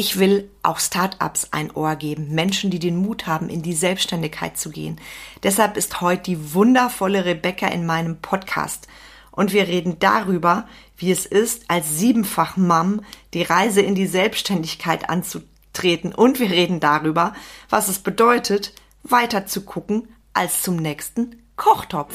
Ich will auch Startups ein Ohr geben, Menschen, die den Mut haben, in die Selbstständigkeit zu gehen. Deshalb ist heute die wundervolle Rebecca in meinem Podcast. Und wir reden darüber, wie es ist, als siebenfach Mom die Reise in die Selbstständigkeit anzutreten. Und wir reden darüber, was es bedeutet, weiter zu gucken als zum nächsten Kochtopf.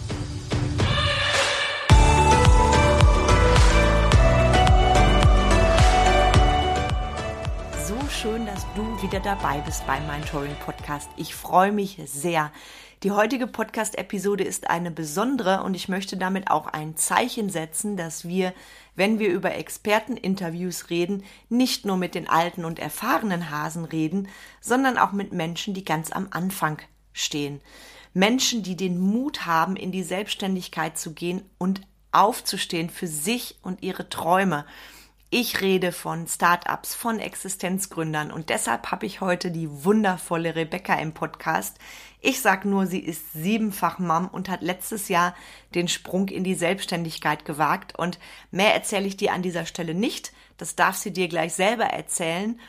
Wieder dabei bist beim Mentoring Podcast. Ich freue mich sehr. Die heutige Podcast-Episode ist eine besondere und ich möchte damit auch ein Zeichen setzen, dass wir, wenn wir über Experteninterviews reden, nicht nur mit den alten und erfahrenen Hasen reden, sondern auch mit Menschen, die ganz am Anfang stehen. Menschen, die den Mut haben, in die Selbstständigkeit zu gehen und aufzustehen für sich und ihre Träume. Ich rede von Startups, von Existenzgründern und deshalb habe ich heute die wundervolle Rebecca im Podcast. Ich sag nur, sie ist siebenfach Mom und hat letztes Jahr den Sprung in die Selbstständigkeit gewagt und mehr erzähle ich dir an dieser Stelle nicht. Das darf sie dir gleich selber erzählen.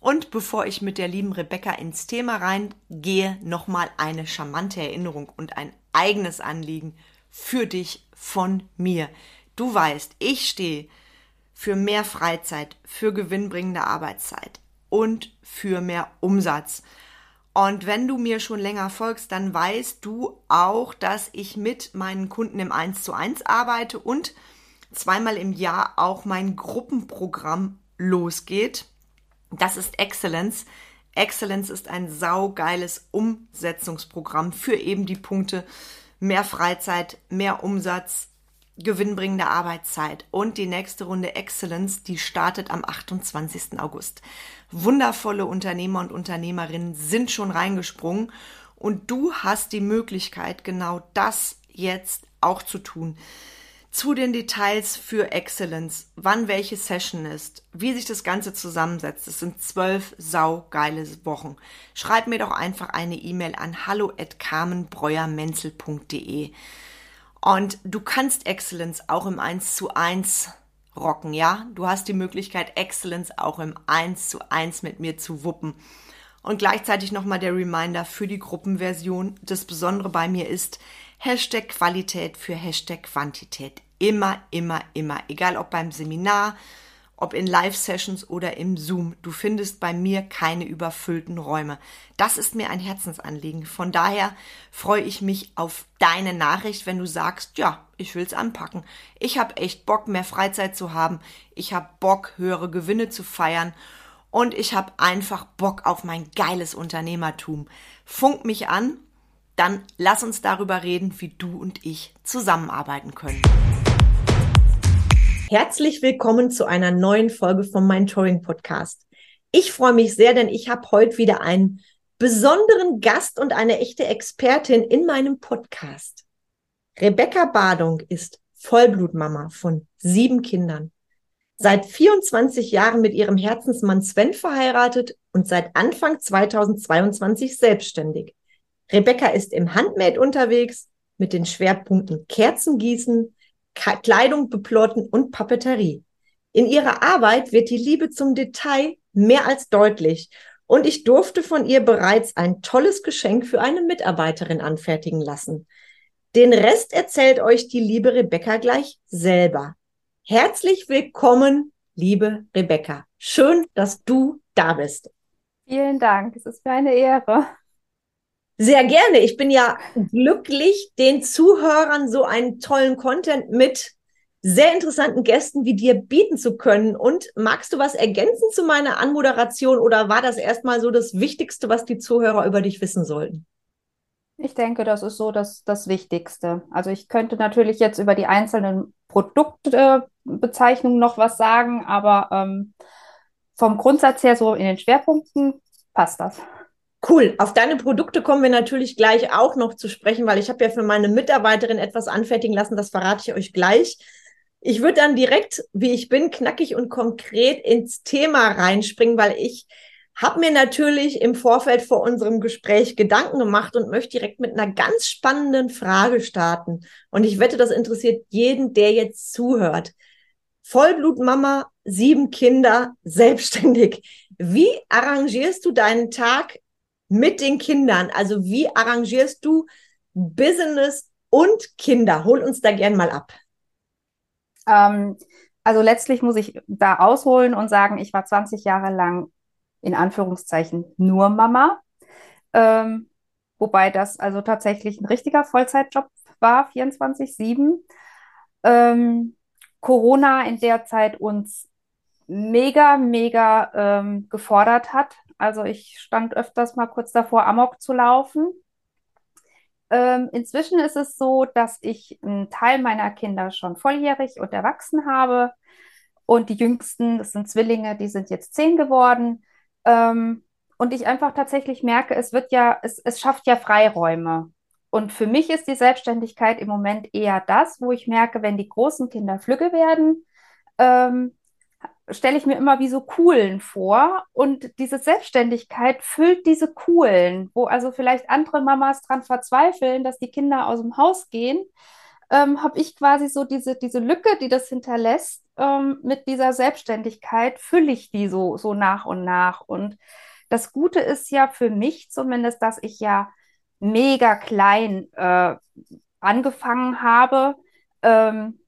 Und bevor ich mit der lieben Rebecca ins Thema reingehe, nochmal eine charmante Erinnerung und ein eigenes Anliegen für dich von mir. Du weißt, ich stehe für mehr Freizeit, für gewinnbringende Arbeitszeit und für mehr Umsatz. Und wenn du mir schon länger folgst, dann weißt du auch, dass ich mit meinen Kunden im 1 zu 1 arbeite und zweimal im Jahr auch mein Gruppenprogramm losgeht. Das ist Excellence. Excellence ist ein saugeiles Umsetzungsprogramm für eben die Punkte mehr Freizeit, mehr Umsatz, gewinnbringende Arbeitszeit. Und die nächste Runde Excellence, die startet am 28. August. Wundervolle Unternehmer und Unternehmerinnen sind schon reingesprungen und du hast die Möglichkeit, genau das jetzt auch zu tun. Zu den Details für Excellence, wann welche Session ist, wie sich das Ganze zusammensetzt. Es sind zwölf saugeile Wochen. Schreib mir doch einfach eine E-Mail an hallo at carmenbreuermenzel.de. Und du kannst Excellence auch im 1 zu 1 rocken, ja? Du hast die Möglichkeit, Excellence auch im 1 zu 1 mit mir zu wuppen. Und gleichzeitig nochmal der Reminder für die Gruppenversion. Das Besondere bei mir ist Hashtag Qualität für Hashtag Quantität. Immer, immer, immer. Egal ob beim Seminar, ob in Live-Sessions oder im Zoom. Du findest bei mir keine überfüllten Räume. Das ist mir ein Herzensanliegen. Von daher freue ich mich auf deine Nachricht, wenn du sagst, ja, ich will's anpacken. Ich habe echt Bock, mehr Freizeit zu haben. Ich habe Bock, höhere Gewinne zu feiern. Und ich habe einfach Bock auf mein geiles Unternehmertum. Funk mich an, dann lass uns darüber reden, wie du und ich zusammenarbeiten können. Herzlich willkommen zu einer neuen Folge vom Mentoring Podcast. Ich freue mich sehr, denn ich habe heute wieder einen besonderen Gast und eine echte Expertin in meinem Podcast. Rebecca Badung ist Vollblutmama von sieben Kindern. Seit 24 Jahren mit ihrem Herzensmann Sven verheiratet und seit Anfang 2022 selbstständig. Rebecca ist im Handmade unterwegs mit den Schwerpunkten Kerzengießen, Kleidung beplotten und Papeterie. In ihrer Arbeit wird die Liebe zum Detail mehr als deutlich und ich durfte von ihr bereits ein tolles Geschenk für eine Mitarbeiterin anfertigen lassen. Den Rest erzählt euch die liebe Rebecca gleich selber. Herzlich willkommen, liebe Rebecca. Schön, dass du da bist. Vielen Dank. Es ist mir eine Ehre. Sehr gerne. Ich bin ja glücklich, den Zuhörern so einen tollen Content mit sehr interessanten Gästen wie dir bieten zu können. Und magst du was ergänzen zu meiner Anmoderation oder war das erstmal so das Wichtigste, was die Zuhörer über dich wissen sollten? Ich denke, das ist so das, das Wichtigste. Also ich könnte natürlich jetzt über die einzelnen Produktbezeichnungen noch was sagen, aber ähm, vom Grundsatz her so in den Schwerpunkten passt das. Cool. Auf deine Produkte kommen wir natürlich gleich auch noch zu sprechen, weil ich habe ja für meine Mitarbeiterin etwas anfertigen lassen, das verrate ich euch gleich. Ich würde dann direkt, wie ich bin, knackig und konkret ins Thema reinspringen, weil ich habe mir natürlich im Vorfeld vor unserem Gespräch Gedanken gemacht und möchte direkt mit einer ganz spannenden Frage starten. Und ich wette, das interessiert jeden, der jetzt zuhört. Vollblutmama, sieben Kinder, selbstständig. Wie arrangierst du deinen Tag mit den Kindern? Also wie arrangierst du Business und Kinder? Hol uns da gern mal ab. Ähm, also letztlich muss ich da ausholen und sagen, ich war 20 Jahre lang in Anführungszeichen nur Mama. Ähm, wobei das also tatsächlich ein richtiger Vollzeitjob war, 24-7. Ähm, Corona in der Zeit uns mega, mega ähm, gefordert hat. Also ich stand öfters mal kurz davor, Amok zu laufen. Ähm, inzwischen ist es so, dass ich einen Teil meiner Kinder schon volljährig und erwachsen habe. Und die jüngsten, das sind Zwillinge, die sind jetzt zehn geworden. Ähm, und ich einfach tatsächlich merke, es wird ja, es, es schafft ja Freiräume. Und für mich ist die Selbstständigkeit im Moment eher das, wo ich merke, wenn die großen Kinder flügge werden, ähm, stelle ich mir immer wie so Kuhlen vor. Und diese Selbstständigkeit füllt diese Kuhlen, wo also vielleicht andere Mamas dran verzweifeln, dass die Kinder aus dem Haus gehen, ähm, habe ich quasi so diese, diese Lücke, die das hinterlässt, ähm, mit dieser Selbstständigkeit, fülle ich die so, so nach und nach. Und das Gute ist ja für mich zumindest, dass ich ja mega klein äh, angefangen habe. Ähm,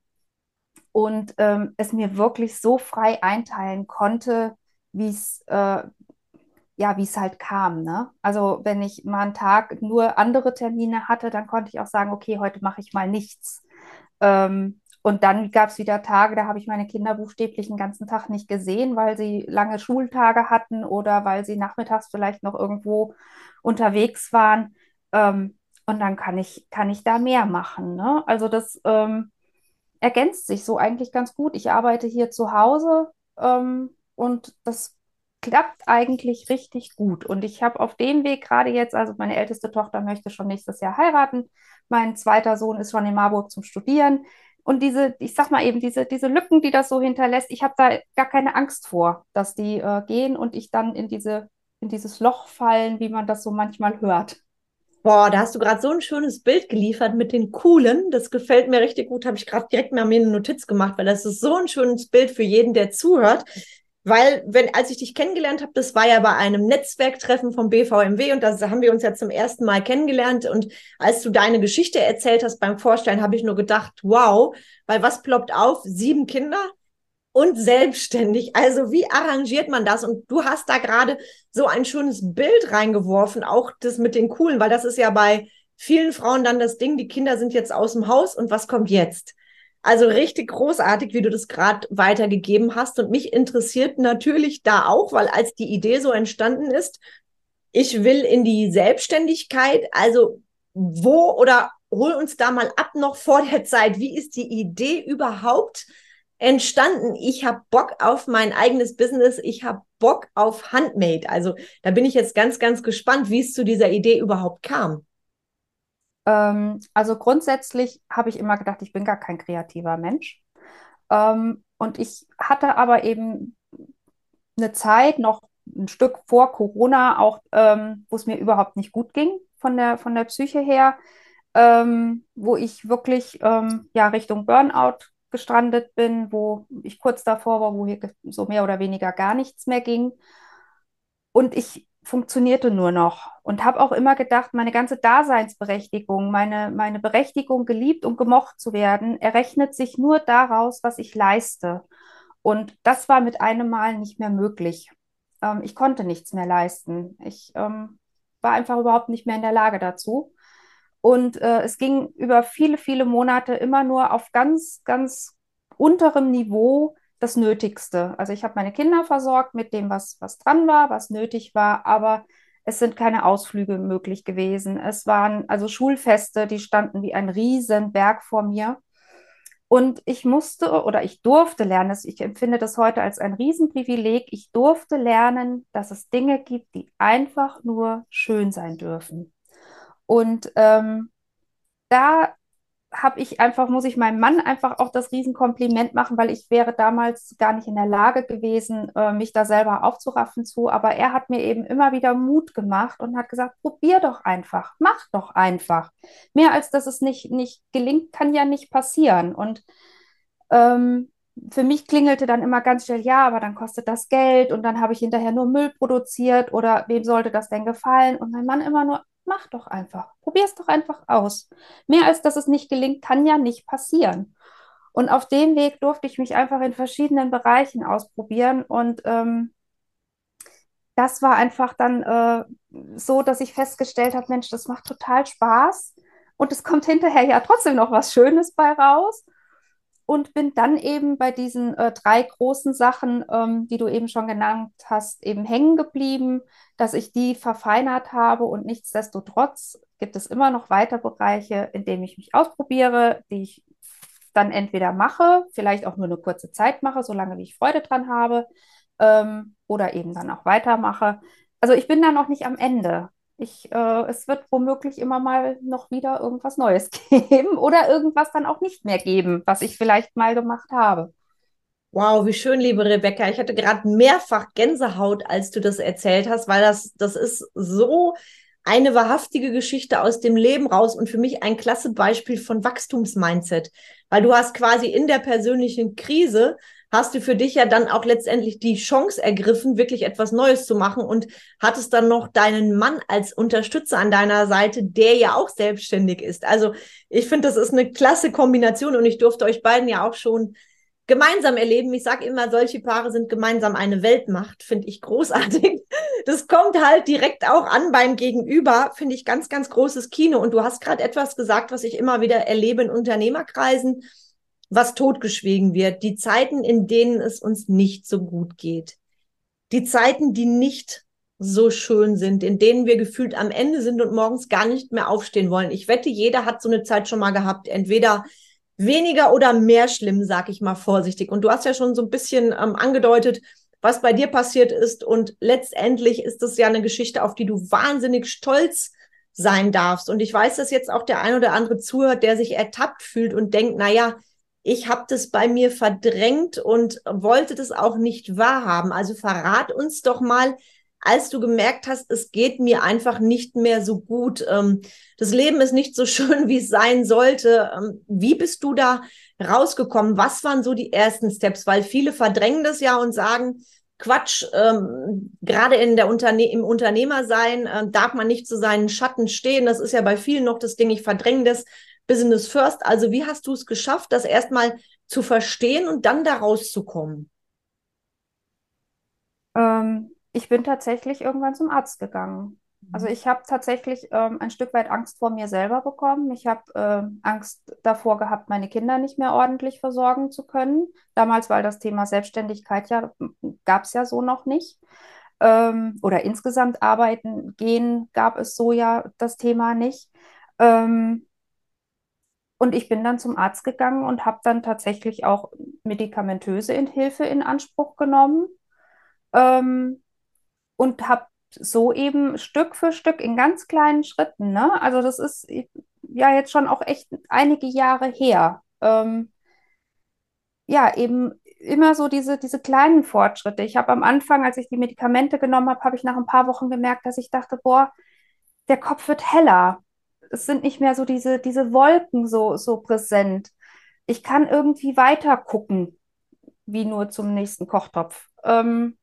und ähm, es mir wirklich so frei einteilen konnte, wie es äh, ja, wie es halt kam. Ne? Also wenn ich mal einen Tag nur andere Termine hatte, dann konnte ich auch sagen, okay, heute mache ich mal nichts. Ähm, und dann gab es wieder Tage, da habe ich meine Kinder buchstäblich den ganzen Tag nicht gesehen, weil sie lange Schultage hatten oder weil sie nachmittags vielleicht noch irgendwo unterwegs waren. Ähm, und dann kann ich, kann ich da mehr machen. Ne? Also das ähm, ergänzt sich so eigentlich ganz gut. Ich arbeite hier zu Hause ähm, und das klappt eigentlich richtig gut. Und ich habe auf dem Weg gerade jetzt, also meine älteste Tochter möchte schon nächstes Jahr heiraten, mein zweiter Sohn ist schon in Marburg zum Studieren. Und diese, ich sag mal eben, diese, diese Lücken, die das so hinterlässt, ich habe da gar keine Angst vor, dass die äh, gehen und ich dann in diese, in dieses Loch fallen, wie man das so manchmal hört. Boah, da hast du gerade so ein schönes Bild geliefert mit den coolen. Das gefällt mir richtig gut. Habe ich gerade direkt mal mir eine Notiz gemacht, weil das ist so ein schönes Bild für jeden, der zuhört. Weil, wenn, als ich dich kennengelernt habe, das war ja bei einem Netzwerktreffen vom BVMW und da haben wir uns ja zum ersten Mal kennengelernt. Und als du deine Geschichte erzählt hast beim Vorstellen, habe ich nur gedacht, wow, weil was ploppt auf? Sieben Kinder, und selbstständig. Also wie arrangiert man das? Und du hast da gerade so ein schönes Bild reingeworfen, auch das mit den coolen, weil das ist ja bei vielen Frauen dann das Ding, die Kinder sind jetzt aus dem Haus und was kommt jetzt? Also richtig großartig, wie du das gerade weitergegeben hast. Und mich interessiert natürlich da auch, weil als die Idee so entstanden ist, ich will in die Selbstständigkeit, also wo oder hol uns da mal ab noch vor der Zeit. Wie ist die Idee überhaupt entstanden. Ich habe Bock auf mein eigenes Business. Ich habe Bock auf Handmade. Also da bin ich jetzt ganz, ganz gespannt, wie es zu dieser Idee überhaupt kam. Ähm, also grundsätzlich habe ich immer gedacht, ich bin gar kein kreativer Mensch. Ähm, und ich hatte aber eben eine Zeit, noch ein Stück vor Corona, auch ähm, wo es mir überhaupt nicht gut ging von der, von der Psyche her, ähm, wo ich wirklich ähm, ja, Richtung Burnout gestrandet bin, wo ich kurz davor war, wo hier so mehr oder weniger gar nichts mehr ging. Und ich funktionierte nur noch und habe auch immer gedacht, meine ganze Daseinsberechtigung, meine, meine Berechtigung, geliebt und gemocht zu werden, errechnet sich nur daraus, was ich leiste. Und das war mit einem Mal nicht mehr möglich. Ähm, ich konnte nichts mehr leisten. Ich ähm, war einfach überhaupt nicht mehr in der Lage dazu. Und äh, es ging über viele, viele Monate immer nur auf ganz, ganz unterem Niveau das Nötigste. Also ich habe meine Kinder versorgt mit dem, was, was dran war, was nötig war, aber es sind keine Ausflüge möglich gewesen. Es waren also Schulfeste, die standen wie ein Riesenberg vor mir. Und ich musste oder ich durfte lernen, ich empfinde das heute als ein Riesenprivileg, ich durfte lernen, dass es Dinge gibt, die einfach nur schön sein dürfen. Und ähm, da habe ich einfach, muss ich meinem Mann einfach auch das Riesenkompliment machen, weil ich wäre damals gar nicht in der Lage gewesen, äh, mich da selber aufzuraffen zu. Aber er hat mir eben immer wieder Mut gemacht und hat gesagt, probier doch einfach, mach doch einfach. Mehr als dass es nicht, nicht gelingt, kann ja nicht passieren. Und ähm, für mich klingelte dann immer ganz schnell, ja, aber dann kostet das Geld und dann habe ich hinterher nur Müll produziert oder wem sollte das denn gefallen? Und mein Mann immer nur, mach doch einfach, probier es doch einfach aus. Mehr als dass es nicht gelingt, kann ja nicht passieren. Und auf dem Weg durfte ich mich einfach in verschiedenen Bereichen ausprobieren und ähm, das war einfach dann äh, so, dass ich festgestellt habe, Mensch, das macht total Spaß und es kommt hinterher ja trotzdem noch was Schönes bei raus und bin dann eben bei diesen äh, drei großen Sachen, ähm, die du eben schon genannt hast, eben hängen geblieben, dass ich die verfeinert habe und nichtsdestotrotz gibt es immer noch weiter Bereiche, in denen ich mich ausprobiere, die ich dann entweder mache, vielleicht auch nur eine kurze Zeit mache, solange wie ich Freude dran habe, ähm, oder eben dann auch weitermache. Also ich bin da noch nicht am Ende. Ich, äh, es wird womöglich immer mal noch wieder irgendwas Neues geben oder irgendwas dann auch nicht mehr geben, was ich vielleicht mal gemacht habe. Wow, wie schön, liebe Rebecca. Ich hatte gerade mehrfach Gänsehaut, als du das erzählt hast, weil das, das ist so eine wahrhaftige Geschichte aus dem Leben raus und für mich ein klasse Beispiel von Wachstumsmindset, weil du hast quasi in der persönlichen Krise hast du für dich ja dann auch letztendlich die Chance ergriffen, wirklich etwas Neues zu machen und hattest dann noch deinen Mann als Unterstützer an deiner Seite, der ja auch selbstständig ist. Also ich finde, das ist eine klasse Kombination und ich durfte euch beiden ja auch schon gemeinsam erleben. Ich sage immer, solche Paare sind gemeinsam eine Weltmacht, finde ich großartig. Das kommt halt direkt auch an beim Gegenüber, finde ich ganz, ganz großes Kino. Und du hast gerade etwas gesagt, was ich immer wieder erlebe in Unternehmerkreisen was totgeschwiegen wird, die Zeiten, in denen es uns nicht so gut geht, die Zeiten, die nicht so schön sind, in denen wir gefühlt am Ende sind und morgens gar nicht mehr aufstehen wollen. Ich wette, jeder hat so eine Zeit schon mal gehabt, entweder weniger oder mehr schlimm, sag ich mal vorsichtig. Und du hast ja schon so ein bisschen ähm, angedeutet, was bei dir passiert ist. Und letztendlich ist es ja eine Geschichte, auf die du wahnsinnig stolz sein darfst. Und ich weiß, dass jetzt auch der ein oder andere zuhört, der sich ertappt fühlt und denkt, na ja, ich habe das bei mir verdrängt und wollte das auch nicht wahrhaben. Also verrat uns doch mal, als du gemerkt hast, es geht mir einfach nicht mehr so gut. Ähm, das Leben ist nicht so schön, wie es sein sollte. Ähm, wie bist du da rausgekommen? Was waren so die ersten Steps? Weil viele verdrängen das ja und sagen, Quatsch, ähm, gerade in der Unterne im Unternehmersein darf man nicht zu seinen Schatten stehen. Das ist ja bei vielen noch das Ding, ich verdränge das. Business First. Also wie hast du es geschafft, das erstmal zu verstehen und dann da rauszukommen? Ähm, ich bin tatsächlich irgendwann zum Arzt gegangen. Also mhm. ich habe tatsächlich ähm, ein Stück weit Angst vor mir selber bekommen. Ich habe äh, Angst davor gehabt, meine Kinder nicht mehr ordentlich versorgen zu können. Damals, weil das Thema Selbstständigkeit ja gab es ja so noch nicht. Ähm, oder insgesamt arbeiten gehen gab es so ja das Thema nicht. Ähm, und ich bin dann zum Arzt gegangen und habe dann tatsächlich auch medikamentöse Hilfe in Anspruch genommen ähm, und habe so eben Stück für Stück in ganz kleinen Schritten, ne? Also das ist ja jetzt schon auch echt einige Jahre her. Ähm, ja, eben immer so diese, diese kleinen Fortschritte. Ich habe am Anfang, als ich die Medikamente genommen habe, habe ich nach ein paar Wochen gemerkt, dass ich dachte, boah, der Kopf wird heller es sind nicht mehr so diese, diese Wolken so, so präsent. Ich kann irgendwie weiter gucken, wie nur zum nächsten Kochtopf. Ähm,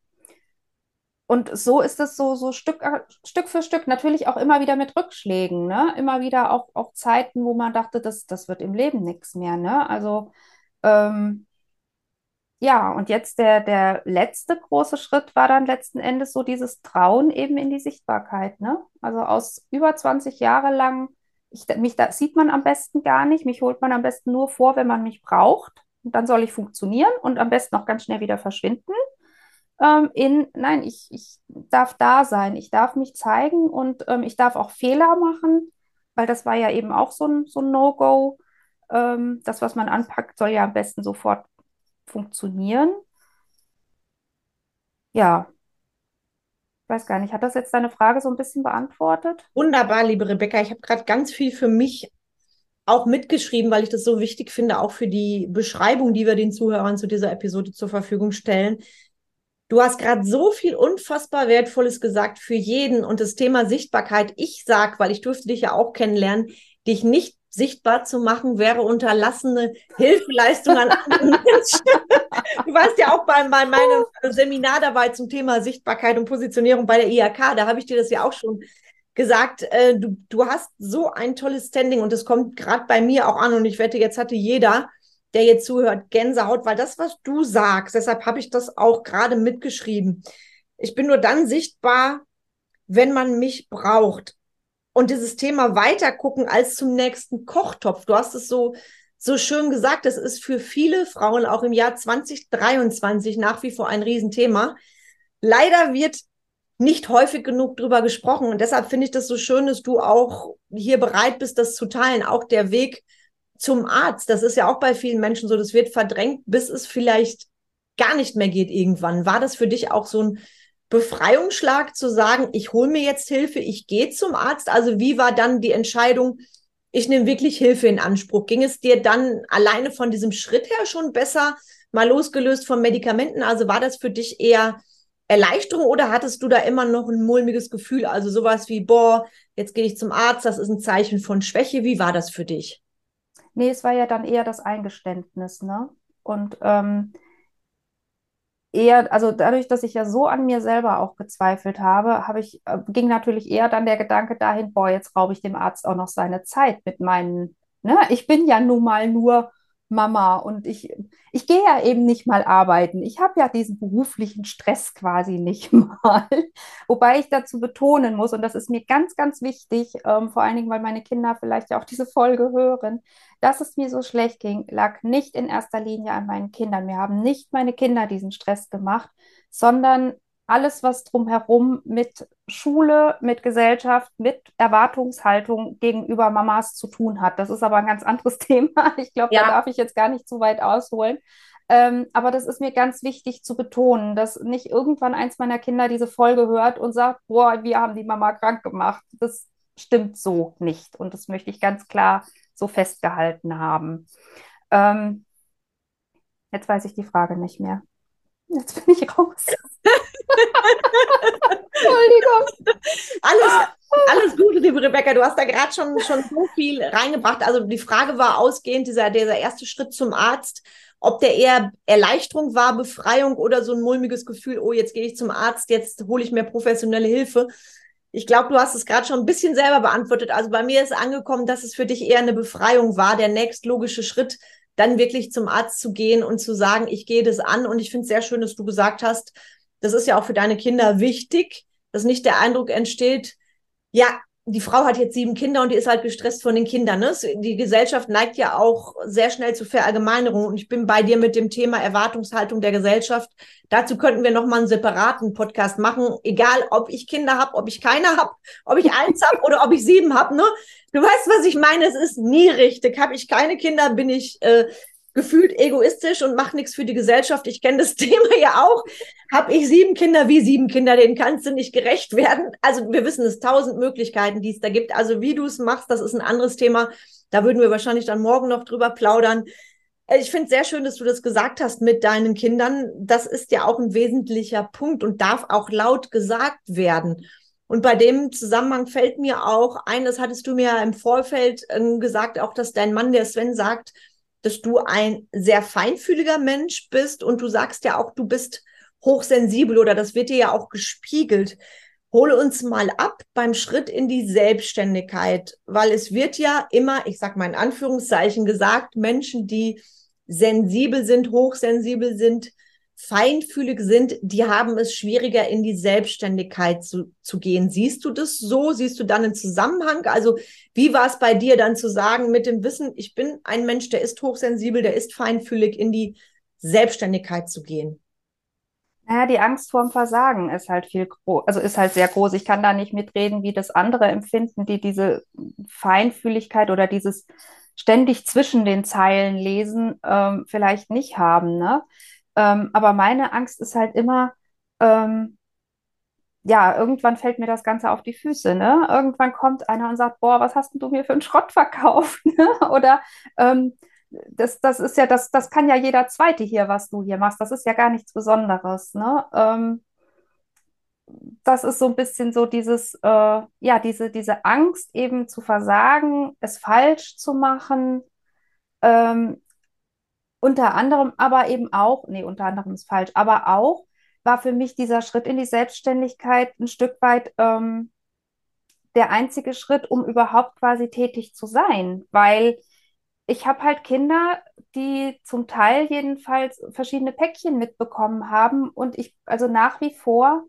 und so ist es so, so Stück, Stück für Stück, natürlich auch immer wieder mit Rückschlägen, ne? Immer wieder auch, auch Zeiten, wo man dachte, das, das wird im Leben nichts mehr, ne? Also ähm, ja, und jetzt der, der letzte große Schritt war dann letzten Endes so dieses Trauen eben in die Sichtbarkeit, ne? Also aus über 20 Jahre lang ich, mich da sieht man am besten gar nicht. Mich holt man am besten nur vor, wenn man mich braucht. Und dann soll ich funktionieren und am besten auch ganz schnell wieder verschwinden. Ähm, in, nein, ich, ich darf da sein, ich darf mich zeigen und ähm, ich darf auch Fehler machen, weil das war ja eben auch so ein, so ein No-Go. Ähm, das, was man anpackt, soll ja am besten sofort funktionieren. Ja, weiß gar nicht, hat das jetzt deine Frage so ein bisschen beantwortet? Wunderbar, liebe Rebecca. Ich habe gerade ganz viel für mich auch mitgeschrieben, weil ich das so wichtig finde, auch für die Beschreibung, die wir den Zuhörern zu dieser Episode zur Verfügung stellen. Du hast gerade so viel unfassbar Wertvolles gesagt für jeden und das Thema Sichtbarkeit. Ich sag, weil ich durfte dich ja auch kennenlernen, dich nicht sichtbar zu machen, wäre unterlassene Hilfeleistung an anderen Menschen. Du warst ja auch bei, bei meinem Seminar dabei zum Thema Sichtbarkeit und Positionierung bei der IHK. Da habe ich dir das ja auch schon gesagt. Äh, du, du hast so ein tolles Standing und das kommt gerade bei mir auch an. Und ich wette, jetzt hatte jeder der jetzt zuhört, Gänsehaut, weil das, was du sagst, deshalb habe ich das auch gerade mitgeschrieben. Ich bin nur dann sichtbar, wenn man mich braucht. Und dieses Thema weiter gucken als zum nächsten Kochtopf. Du hast es so, so schön gesagt. Das ist für viele Frauen auch im Jahr 2023 nach wie vor ein Riesenthema. Leider wird nicht häufig genug drüber gesprochen. Und deshalb finde ich das so schön, dass du auch hier bereit bist, das zu teilen. Auch der Weg zum Arzt. Das ist ja auch bei vielen Menschen so, das wird verdrängt, bis es vielleicht gar nicht mehr geht irgendwann. War das für dich auch so ein Befreiungsschlag zu sagen, ich hole mir jetzt Hilfe, ich gehe zum Arzt? Also wie war dann die Entscheidung, ich nehme wirklich Hilfe in Anspruch? Ging es dir dann alleine von diesem Schritt her schon besser, mal losgelöst von Medikamenten? Also war das für dich eher Erleichterung oder hattest du da immer noch ein mulmiges Gefühl? Also sowas wie, boah, jetzt gehe ich zum Arzt, das ist ein Zeichen von Schwäche. Wie war das für dich? Nee, es war ja dann eher das Eingeständnis, ne? Und ähm, eher, also dadurch, dass ich ja so an mir selber auch gezweifelt habe, habe ich, äh, ging natürlich eher dann der Gedanke dahin, boah, jetzt raube ich dem Arzt auch noch seine Zeit mit meinen, ne? Ich bin ja nun mal nur Mama und ich, ich gehe ja eben nicht mal arbeiten. Ich habe ja diesen beruflichen Stress quasi nicht mal. Wobei ich dazu betonen muss, und das ist mir ganz, ganz wichtig, ähm, vor allen Dingen, weil meine Kinder vielleicht ja auch diese Folge hören, dass es mir so schlecht ging, lag nicht in erster Linie an meinen Kindern. Mir haben nicht meine Kinder diesen Stress gemacht, sondern alles, was drumherum mit Schule, mit Gesellschaft, mit Erwartungshaltung gegenüber Mamas zu tun hat. Das ist aber ein ganz anderes Thema. Ich glaube, ja. da darf ich jetzt gar nicht zu weit ausholen. Ähm, aber das ist mir ganz wichtig zu betonen, dass nicht irgendwann eins meiner Kinder diese Folge hört und sagt, boah, wir haben die Mama krank gemacht. Das stimmt so nicht. Und das möchte ich ganz klar so festgehalten haben. Ähm, jetzt weiß ich die Frage nicht mehr. Jetzt bin ich raus. Entschuldigung. Alles, alles Gute, liebe Rebecca. Du hast da gerade schon, schon so viel reingebracht. Also die Frage war ausgehend, dieser, dieser erste Schritt zum Arzt, ob der eher Erleichterung war, Befreiung oder so ein mulmiges Gefühl, oh, jetzt gehe ich zum Arzt, jetzt hole ich mir professionelle Hilfe. Ich glaube, du hast es gerade schon ein bisschen selber beantwortet. Also bei mir ist angekommen, dass es für dich eher eine Befreiung war, der nächstlogische Schritt, dann wirklich zum Arzt zu gehen und zu sagen, ich gehe das an. Und ich finde es sehr schön, dass du gesagt hast, das ist ja auch für deine Kinder wichtig, dass nicht der Eindruck entsteht, ja, die Frau hat jetzt sieben Kinder und die ist halt gestresst von den Kindern. Ne? Die Gesellschaft neigt ja auch sehr schnell zu Verallgemeinerung. Und ich bin bei dir mit dem Thema Erwartungshaltung der Gesellschaft. Dazu könnten wir nochmal einen separaten Podcast machen. Egal, ob ich Kinder habe, ob ich keine habe, ob ich eins habe oder ob ich sieben habe. Ne? Du weißt, was ich meine. Es ist nie richtig. Habe ich keine Kinder, bin ich äh, gefühlt egoistisch und mache nichts für die Gesellschaft. Ich kenne das Thema ja auch. Habe ich sieben Kinder wie sieben Kinder, denen kannst du nicht gerecht werden. Also wir wissen es, tausend Möglichkeiten, die es da gibt. Also wie du es machst, das ist ein anderes Thema. Da würden wir wahrscheinlich dann morgen noch drüber plaudern. Äh, ich finde es sehr schön, dass du das gesagt hast mit deinen Kindern. Das ist ja auch ein wesentlicher Punkt und darf auch laut gesagt werden. Und bei dem Zusammenhang fällt mir auch ein, das hattest du mir im Vorfeld äh, gesagt, auch dass dein Mann, der Sven, sagt, dass du ein sehr feinfühliger Mensch bist und du sagst ja auch, du bist hochsensibel oder das wird dir ja auch gespiegelt. Hole uns mal ab beim Schritt in die Selbstständigkeit, weil es wird ja immer, ich sag mal in Anführungszeichen gesagt, Menschen, die sensibel sind, hochsensibel sind, feinfühlig sind, die haben es schwieriger, in die Selbstständigkeit zu, zu gehen. Siehst du das so? Siehst du dann einen Zusammenhang? Also wie war es bei dir dann zu sagen, mit dem Wissen, ich bin ein Mensch, der ist hochsensibel, der ist feinfühlig, in die Selbstständigkeit zu gehen? Naja, die Angst vorm Versagen ist halt viel groß, also ist halt sehr groß. Ich kann da nicht mitreden, wie das andere empfinden, die diese Feinfühligkeit oder dieses ständig zwischen den Zeilen lesen ähm, vielleicht nicht haben. Ne? Ähm, aber meine Angst ist halt immer, ähm, ja, irgendwann fällt mir das Ganze auf die Füße, ne? Irgendwann kommt einer und sagt, boah, was hast denn du mir für einen Schrott verkauft? Ne? Oder ähm, das, das ist ja, das, das kann ja jeder Zweite hier, was du hier machst. Das ist ja gar nichts Besonderes, ne? Ähm, das ist so ein bisschen so dieses, äh, ja, diese, diese Angst eben zu versagen, es falsch zu machen, ähm, unter anderem aber eben auch, nee, unter anderem ist falsch, aber auch war für mich dieser Schritt in die Selbstständigkeit ein Stück weit ähm, der einzige Schritt, um überhaupt quasi tätig zu sein, weil ich habe halt Kinder, die zum Teil jedenfalls verschiedene Päckchen mitbekommen haben und ich also nach wie vor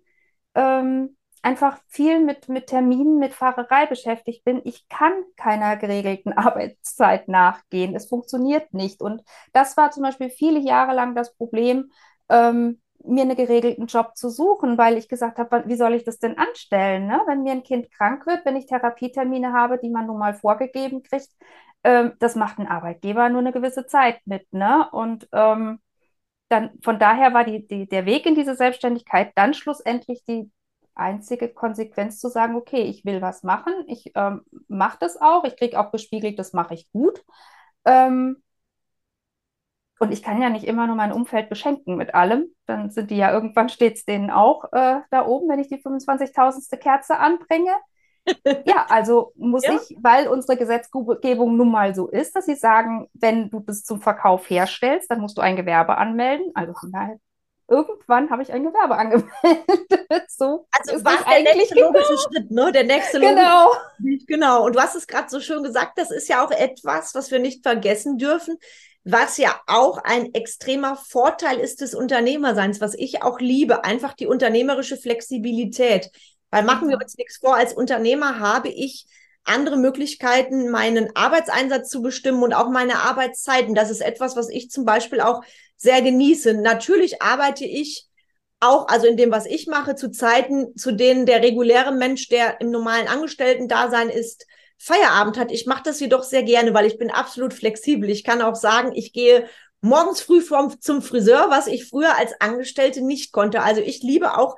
ähm, einfach viel mit, mit Terminen, mit Fahrerei beschäftigt bin. Ich kann keiner geregelten Arbeitszeit nachgehen. Es funktioniert nicht. Und das war zum Beispiel viele Jahre lang das Problem, ähm, mir einen geregelten Job zu suchen, weil ich gesagt habe, wie soll ich das denn anstellen? Ne? Wenn mir ein Kind krank wird, wenn ich Therapietermine habe, die man nun mal vorgegeben kriegt, ähm, das macht ein Arbeitgeber nur eine gewisse Zeit mit. Ne? Und ähm, dann von daher war die, die, der Weg in diese Selbstständigkeit dann schlussendlich die einzige Konsequenz zu sagen, okay, ich will was machen, ich ähm, mache das auch, ich kriege auch gespiegelt, das mache ich gut. Ähm, und ich kann ja nicht immer nur mein Umfeld beschenken mit allem. Dann sind die ja irgendwann stets denen auch äh, da oben, wenn ich die 25.000. Kerze anbringe. Ja, also muss ja. ich, weil unsere Gesetzgebung nun mal so ist, dass sie sagen, wenn du das zum Verkauf herstellst, dann musst du ein Gewerbe anmelden. Also von daher, irgendwann habe ich ein Gewerbe angemeldet. so also was der nächste genau. logische Schritt, ne? Der nächste genau. logische Genau. Und du hast es gerade so schön gesagt, das ist ja auch etwas, was wir nicht vergessen dürfen, was ja auch ein extremer Vorteil ist des Unternehmerseins, was ich auch liebe, einfach die unternehmerische Flexibilität. Weil machen wir mhm. uns nichts vor, als Unternehmer habe ich andere Möglichkeiten, meinen Arbeitseinsatz zu bestimmen und auch meine Arbeitszeiten. Das ist etwas, was ich zum Beispiel auch sehr genieße. Natürlich arbeite ich auch, also in dem, was ich mache, zu Zeiten, zu denen der reguläre Mensch, der im normalen Angestellten-Dasein ist, Feierabend hat. Ich mache das jedoch sehr gerne, weil ich bin absolut flexibel. Ich kann auch sagen, ich gehe morgens früh vom, zum Friseur, was ich früher als Angestellte nicht konnte. Also ich liebe auch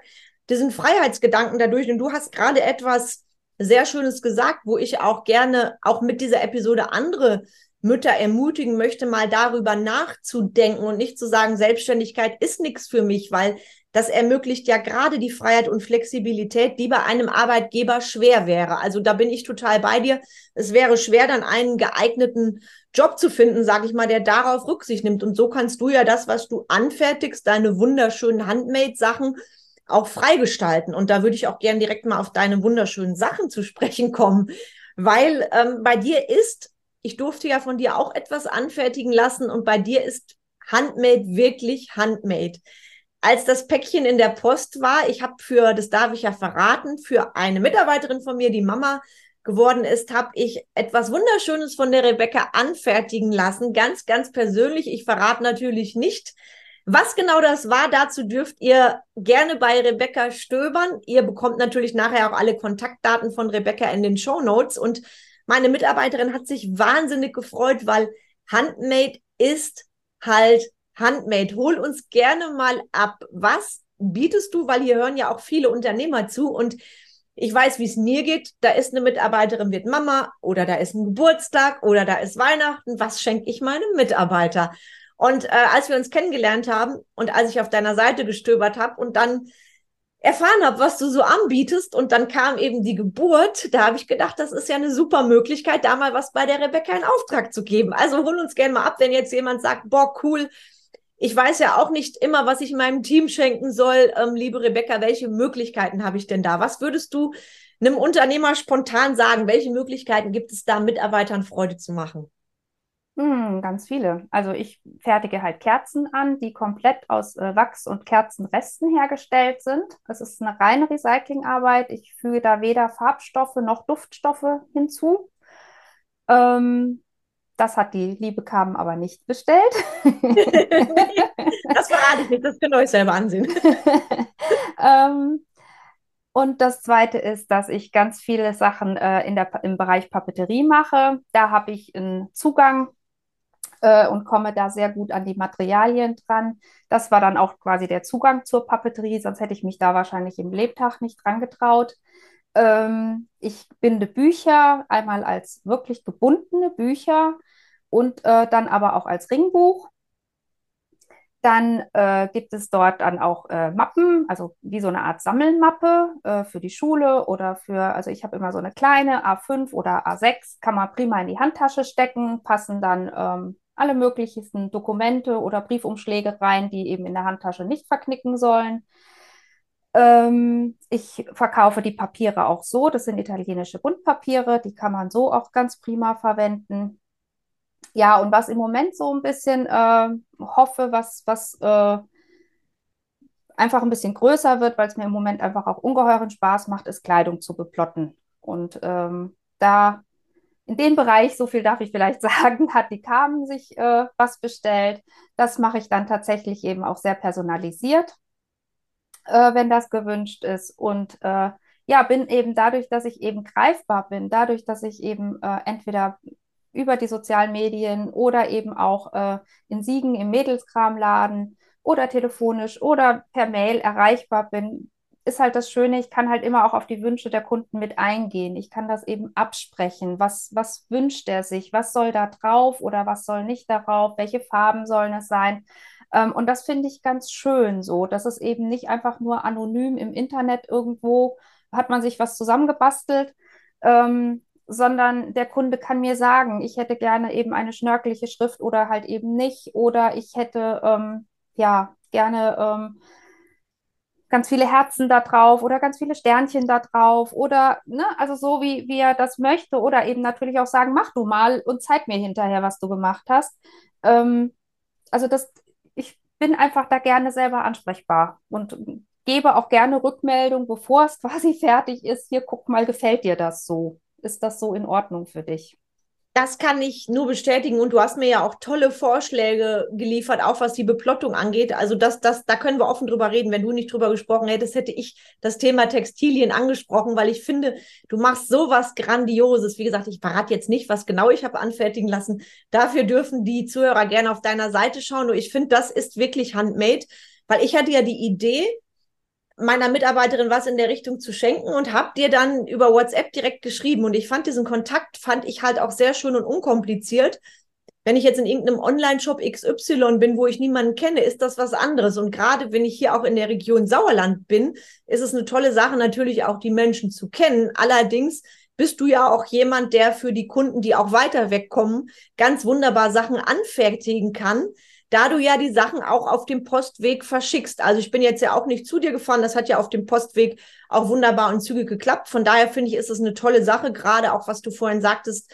diesen Freiheitsgedanken dadurch. Und du hast gerade etwas sehr Schönes gesagt, wo ich auch gerne auch mit dieser Episode andere Mütter ermutigen möchte, mal darüber nachzudenken und nicht zu sagen, Selbstständigkeit ist nichts für mich, weil das ermöglicht ja gerade die Freiheit und Flexibilität, die bei einem Arbeitgeber schwer wäre. Also da bin ich total bei dir. Es wäre schwer, dann einen geeigneten Job zu finden, sage ich mal, der darauf Rücksicht nimmt. Und so kannst du ja das, was du anfertigst, deine wunderschönen Handmade-Sachen, auch freigestalten. Und da würde ich auch gern direkt mal auf deine wunderschönen Sachen zu sprechen kommen, weil ähm, bei dir ist, ich durfte ja von dir auch etwas anfertigen lassen und bei dir ist Handmade wirklich Handmade. Als das Päckchen in der Post war, ich habe für, das darf ich ja verraten, für eine Mitarbeiterin von mir, die Mama geworden ist, habe ich etwas Wunderschönes von der Rebecca anfertigen lassen, ganz, ganz persönlich. Ich verrate natürlich nicht, was genau das war, dazu dürft ihr gerne bei Rebecca stöbern. Ihr bekommt natürlich nachher auch alle Kontaktdaten von Rebecca in den Show Notes. Und meine Mitarbeiterin hat sich wahnsinnig gefreut, weil Handmade ist halt Handmade. Hol uns gerne mal ab. Was bietest du? Weil hier hören ja auch viele Unternehmer zu und ich weiß, wie es mir geht. Da ist eine Mitarbeiterin, wird Mama oder da ist ein Geburtstag oder da ist Weihnachten. Was schenke ich meinem Mitarbeiter? Und äh, als wir uns kennengelernt haben und als ich auf deiner Seite gestöbert habe und dann erfahren habe, was du so anbietest und dann kam eben die Geburt, da habe ich gedacht, das ist ja eine super Möglichkeit, da mal was bei der Rebecca in Auftrag zu geben. Also hol uns gerne mal ab, wenn jetzt jemand sagt, boah, cool, ich weiß ja auch nicht immer, was ich meinem Team schenken soll. Ähm, liebe Rebecca, welche Möglichkeiten habe ich denn da? Was würdest du einem Unternehmer spontan sagen? Welche Möglichkeiten gibt es da, Mitarbeitern Freude zu machen? Hm, ganz viele. Also ich fertige halt Kerzen an, die komplett aus äh, Wachs und Kerzenresten hergestellt sind. Es ist eine reine Recyclingarbeit. Ich füge da weder Farbstoffe noch Duftstoffe hinzu. Ähm, das hat die liebe Carmen aber nicht bestellt. das verrate ich nicht, das könnt ihr euch selber ansehen. ähm, und das zweite ist, dass ich ganz viele Sachen äh, in der, im Bereich Papeterie mache. Da habe ich einen Zugang äh, und komme da sehr gut an die Materialien dran. Das war dann auch quasi der Zugang zur Papeterie, sonst hätte ich mich da wahrscheinlich im Lebtag nicht dran getraut. Ähm, ich binde Bücher, einmal als wirklich gebundene Bücher und äh, dann aber auch als Ringbuch. Dann äh, gibt es dort dann auch äh, Mappen, also wie so eine Art Sammelmappe äh, für die Schule oder für, also ich habe immer so eine kleine A5 oder A6, kann man prima in die Handtasche stecken, passen dann ähm, alle möglichen Dokumente oder Briefumschläge rein, die eben in der Handtasche nicht verknicken sollen. Ähm, ich verkaufe die Papiere auch so, das sind italienische Buntpapiere, die kann man so auch ganz prima verwenden ja, und was im Moment so ein bisschen äh, hoffe, was, was äh, einfach ein bisschen größer wird, weil es mir im Moment einfach auch ungeheuren Spaß macht, ist Kleidung zu beplotten. Und ähm, da in dem Bereich, so viel darf ich vielleicht sagen, hat die Carmen sich äh, was bestellt. Das mache ich dann tatsächlich eben auch sehr personalisiert, äh, wenn das gewünscht ist. Und äh, ja, bin eben dadurch, dass ich eben greifbar bin, dadurch, dass ich eben äh, entweder über die sozialen Medien oder eben auch äh, in Siegen im Mädelskramladen oder telefonisch oder per Mail erreichbar bin, ist halt das Schöne, ich kann halt immer auch auf die Wünsche der Kunden mit eingehen. Ich kann das eben absprechen. Was, was wünscht er sich? Was soll da drauf oder was soll nicht darauf? Welche Farben sollen es sein? Ähm, und das finde ich ganz schön so, dass es eben nicht einfach nur anonym im Internet irgendwo hat man sich was zusammengebastelt, ähm, sondern der Kunde kann mir sagen, ich hätte gerne eben eine schnörkelige Schrift oder halt eben nicht, oder ich hätte ähm, ja gerne ähm, ganz viele Herzen da drauf oder ganz viele Sternchen da drauf oder ne, also so wie, wie er das möchte oder eben natürlich auch sagen, mach du mal und zeig mir hinterher, was du gemacht hast. Ähm, also das, ich bin einfach da gerne selber ansprechbar und gebe auch gerne Rückmeldung, bevor es quasi fertig ist. Hier, guck mal, gefällt dir das so? ist das so in Ordnung für dich? Das kann ich nur bestätigen und du hast mir ja auch tolle Vorschläge geliefert, auch was die Beplottung angeht. Also das, das, da können wir offen drüber reden. Wenn du nicht drüber gesprochen hättest, hätte ich das Thema Textilien angesprochen, weil ich finde, du machst sowas Grandioses. Wie gesagt, ich verrate jetzt nicht, was genau ich habe anfertigen lassen. Dafür dürfen die Zuhörer gerne auf deiner Seite schauen. Nur ich finde, das ist wirklich handmade, weil ich hatte ja die Idee, meiner Mitarbeiterin was in der Richtung zu schenken und habe dir dann über WhatsApp direkt geschrieben. Und ich fand diesen Kontakt, fand ich halt auch sehr schön und unkompliziert. Wenn ich jetzt in irgendeinem Online-Shop XY bin, wo ich niemanden kenne, ist das was anderes. Und gerade wenn ich hier auch in der Region Sauerland bin, ist es eine tolle Sache, natürlich auch die Menschen zu kennen. Allerdings bist du ja auch jemand, der für die Kunden, die auch weiter wegkommen, ganz wunderbar Sachen anfertigen kann da du ja die Sachen auch auf dem Postweg verschickst. Also ich bin jetzt ja auch nicht zu dir gefahren, das hat ja auf dem Postweg auch wunderbar und zügig geklappt. Von daher finde ich, ist es eine tolle Sache, gerade auch was du vorhin sagtest,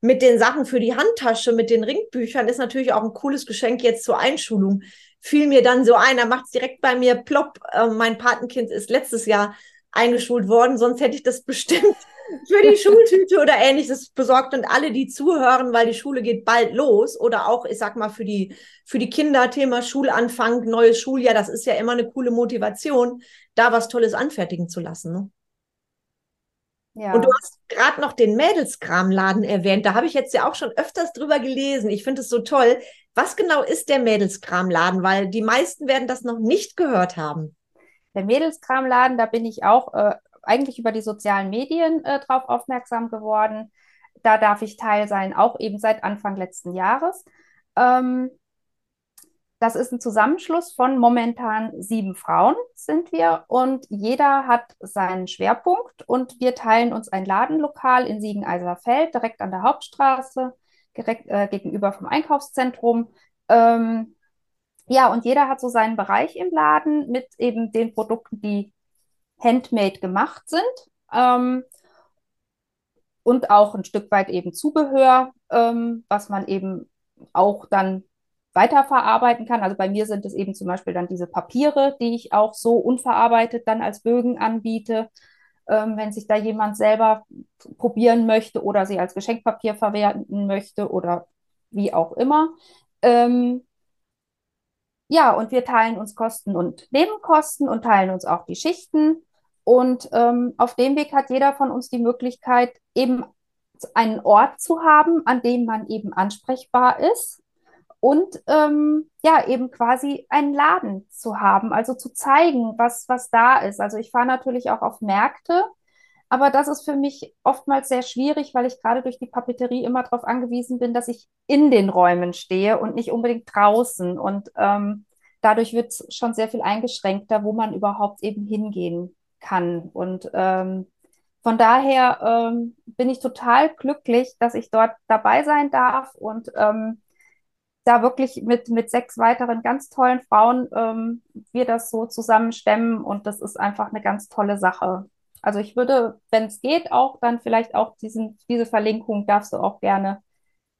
mit den Sachen für die Handtasche, mit den Ringbüchern, ist natürlich auch ein cooles Geschenk jetzt zur Einschulung. Fiel mir dann so ein, da macht es direkt bei mir plopp. Äh, mein Patenkind ist letztes Jahr eingeschult worden, sonst hätte ich das bestimmt für die Schultüte oder ähnliches besorgt und alle, die zuhören, weil die Schule geht bald los oder auch, ich sag mal, für die, für die Kinder, Thema Schulanfang, neues Schuljahr, das ist ja immer eine coole Motivation, da was Tolles anfertigen zu lassen. Ne? Ja. Und du hast gerade noch den Mädelskramladen erwähnt. Da habe ich jetzt ja auch schon öfters drüber gelesen. Ich finde es so toll. Was genau ist der Mädelskramladen? Weil die meisten werden das noch nicht gehört haben. Der Mädelskramladen, da bin ich auch äh, eigentlich über die sozialen Medien äh, drauf aufmerksam geworden. Da darf ich Teil sein, auch eben seit Anfang letzten Jahres. Ähm, das ist ein Zusammenschluss von momentan sieben Frauen sind wir und jeder hat seinen Schwerpunkt und wir teilen uns ein Ladenlokal in Siegen-Eiserfeld direkt an der Hauptstraße, direkt äh, gegenüber vom Einkaufszentrum. Ähm, ja, und jeder hat so seinen Bereich im Laden mit eben den Produkten, die handmade gemacht sind. Ähm, und auch ein Stück weit eben Zubehör, ähm, was man eben auch dann weiterverarbeiten kann. Also bei mir sind es eben zum Beispiel dann diese Papiere, die ich auch so unverarbeitet dann als Bögen anbiete. Ähm, wenn sich da jemand selber probieren möchte oder sie als Geschenkpapier verwerten möchte oder wie auch immer. Ähm, ja, und wir teilen uns Kosten und Nebenkosten und teilen uns auch die Schichten. Und ähm, auf dem Weg hat jeder von uns die Möglichkeit, eben einen Ort zu haben, an dem man eben ansprechbar ist und ähm, ja, eben quasi einen Laden zu haben, also zu zeigen, was, was da ist. Also ich fahre natürlich auch auf Märkte, aber das ist für mich oftmals sehr schwierig, weil ich gerade durch die Papeterie immer darauf angewiesen bin, dass ich in den Räumen stehe und nicht unbedingt draußen. Und ähm, dadurch wird es schon sehr viel eingeschränkter, wo man überhaupt eben hingehen kann. Und ähm, von daher ähm, bin ich total glücklich, dass ich dort dabei sein darf und ähm, da wirklich mit, mit sechs weiteren ganz tollen Frauen ähm, wir das so zusammen stemmen und das ist einfach eine ganz tolle Sache. Also ich würde, wenn es geht, auch dann vielleicht auch diesen, diese Verlinkung darfst du auch gerne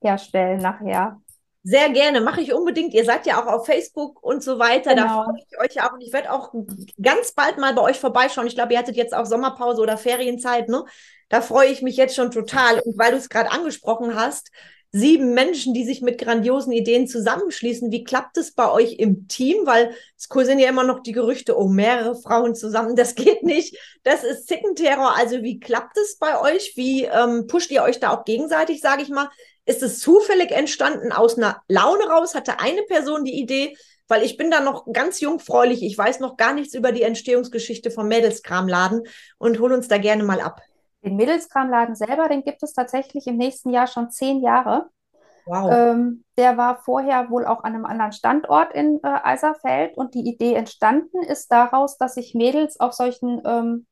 herstellen nachher. Sehr gerne, mache ich unbedingt. Ihr seid ja auch auf Facebook und so weiter. Genau. Da freue ich euch ja auch. Und ich werde auch ganz bald mal bei euch vorbeischauen. Ich glaube, ihr hattet jetzt auch Sommerpause oder Ferienzeit, ne? Da freue ich mich jetzt schon total. Und weil du es gerade angesprochen hast, sieben Menschen, die sich mit grandiosen Ideen zusammenschließen. Wie klappt es bei euch im Team? Weil es sind ja immer noch die Gerüchte, oh, mehrere Frauen zusammen, das geht nicht. Das ist Zickenterror. Also wie klappt es bei euch? Wie ähm, pusht ihr euch da auch gegenseitig, sage ich mal? Ist es zufällig entstanden aus einer Laune raus? Hatte eine Person die Idee? Weil ich bin da noch ganz jungfräulich. Ich weiß noch gar nichts über die Entstehungsgeschichte vom Mädelskramladen und hol uns da gerne mal ab. Den Mädelskramladen selber, den gibt es tatsächlich im nächsten Jahr schon zehn Jahre. Wow. Ähm, der war vorher wohl auch an einem anderen Standort in äh, Eiserfeld und die Idee entstanden ist daraus, dass sich Mädels auf solchen ähm,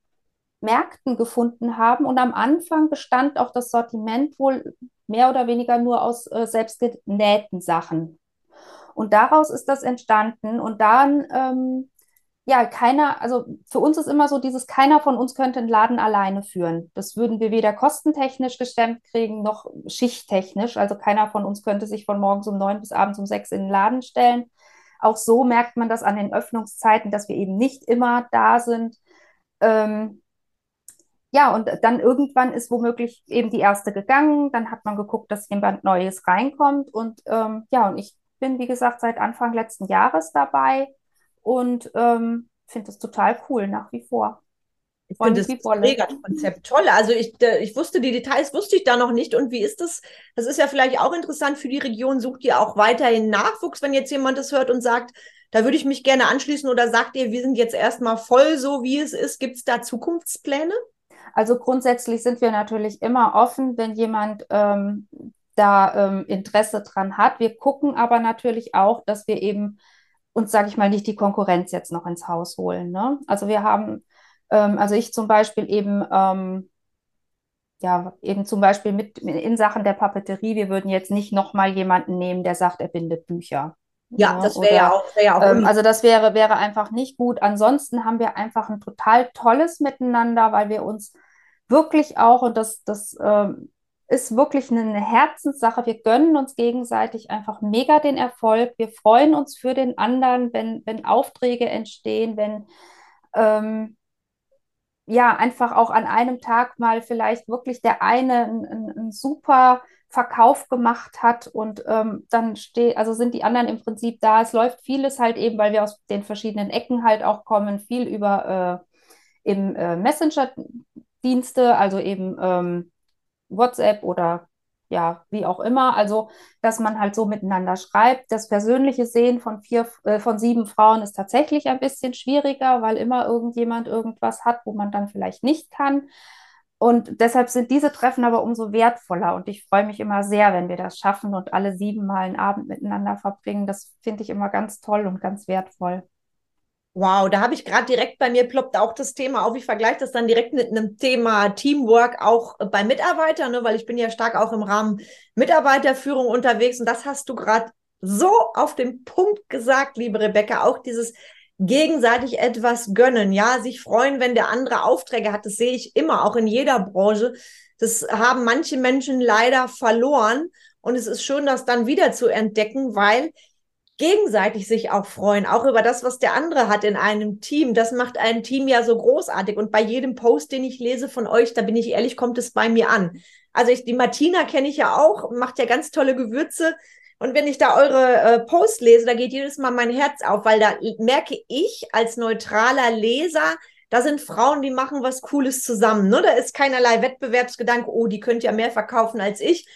Märkten gefunden haben und am Anfang bestand auch das Sortiment wohl mehr oder weniger nur aus äh, selbstgenähten Sachen. Und daraus ist das entstanden und dann ähm, ja, keiner, also für uns ist immer so dieses, keiner von uns könnte einen Laden alleine führen. Das würden wir weder kostentechnisch gestemmt kriegen, noch schichttechnisch. Also keiner von uns könnte sich von morgens um neun bis abends um sechs in den Laden stellen. Auch so merkt man das an den Öffnungszeiten, dass wir eben nicht immer da sind. Ähm, ja, und dann irgendwann ist womöglich eben die erste gegangen. Dann hat man geguckt, dass jemand Neues reinkommt. Und ähm, ja, und ich bin, wie gesagt, seit Anfang letzten Jahres dabei und ähm, finde das total cool nach wie vor. Ich finde das mega Konzept toll. Also ich, ich wusste die Details, wusste ich da noch nicht. Und wie ist das? Das ist ja vielleicht auch interessant für die Region. Sucht ihr auch weiterhin Nachwuchs, wenn jetzt jemand das hört und sagt, da würde ich mich gerne anschließen oder sagt ihr, wir sind jetzt erstmal voll so, wie es ist? Gibt es da Zukunftspläne? Also grundsätzlich sind wir natürlich immer offen, wenn jemand ähm, da ähm, Interesse dran hat. Wir gucken aber natürlich auch, dass wir eben uns, sage ich mal, nicht die Konkurrenz jetzt noch ins Haus holen. Ne? Also wir haben, ähm, also ich zum Beispiel eben, ähm, ja, eben zum Beispiel mit in Sachen der Papeterie, wir würden jetzt nicht nochmal jemanden nehmen, der sagt, er bindet Bücher. Ja, ne? das wäre ja auch. Wär ja auch ähm, also das wäre, wäre einfach nicht gut. Ansonsten haben wir einfach ein total tolles Miteinander, weil wir uns wirklich auch, und das, das ähm, ist wirklich eine Herzenssache. Wir gönnen uns gegenseitig einfach mega den Erfolg. Wir freuen uns für den anderen, wenn, wenn Aufträge entstehen, wenn ähm, ja einfach auch an einem Tag mal vielleicht wirklich der eine einen super Verkauf gemacht hat und ähm, dann steht, also sind die anderen im Prinzip da. Es läuft vieles halt eben, weil wir aus den verschiedenen Ecken halt auch kommen, viel über äh, im äh, Messenger-Dienste, also eben ähm, WhatsApp oder ja, wie auch immer. Also, dass man halt so miteinander schreibt. Das persönliche Sehen von vier, äh, von sieben Frauen ist tatsächlich ein bisschen schwieriger, weil immer irgendjemand irgendwas hat, wo man dann vielleicht nicht kann. Und deshalb sind diese Treffen aber umso wertvoller. Und ich freue mich immer sehr, wenn wir das schaffen und alle sieben Mal einen Abend miteinander verbringen. Das finde ich immer ganz toll und ganz wertvoll. Wow, da habe ich gerade direkt bei mir ploppt auch das Thema auf. Ich vergleiche das dann direkt mit einem Thema Teamwork auch bei Mitarbeitern, ne, weil ich bin ja stark auch im Rahmen Mitarbeiterführung unterwegs und das hast du gerade so auf den Punkt gesagt, liebe Rebecca, auch dieses gegenseitig etwas gönnen, ja, sich freuen, wenn der andere Aufträge hat, das sehe ich immer, auch in jeder Branche. Das haben manche Menschen leider verloren und es ist schön, das dann wieder zu entdecken, weil gegenseitig sich auch freuen, auch über das, was der andere hat in einem Team. Das macht ein Team ja so großartig. Und bei jedem Post, den ich lese von euch, da bin ich ehrlich, kommt es bei mir an. Also ich, die Martina kenne ich ja auch, macht ja ganz tolle Gewürze. Und wenn ich da eure äh, Posts lese, da geht jedes Mal mein Herz auf, weil da merke ich als neutraler Leser, da sind Frauen, die machen was Cooles zusammen. Ne? Da ist keinerlei Wettbewerbsgedanke, oh, die könnt ja mehr verkaufen als ich,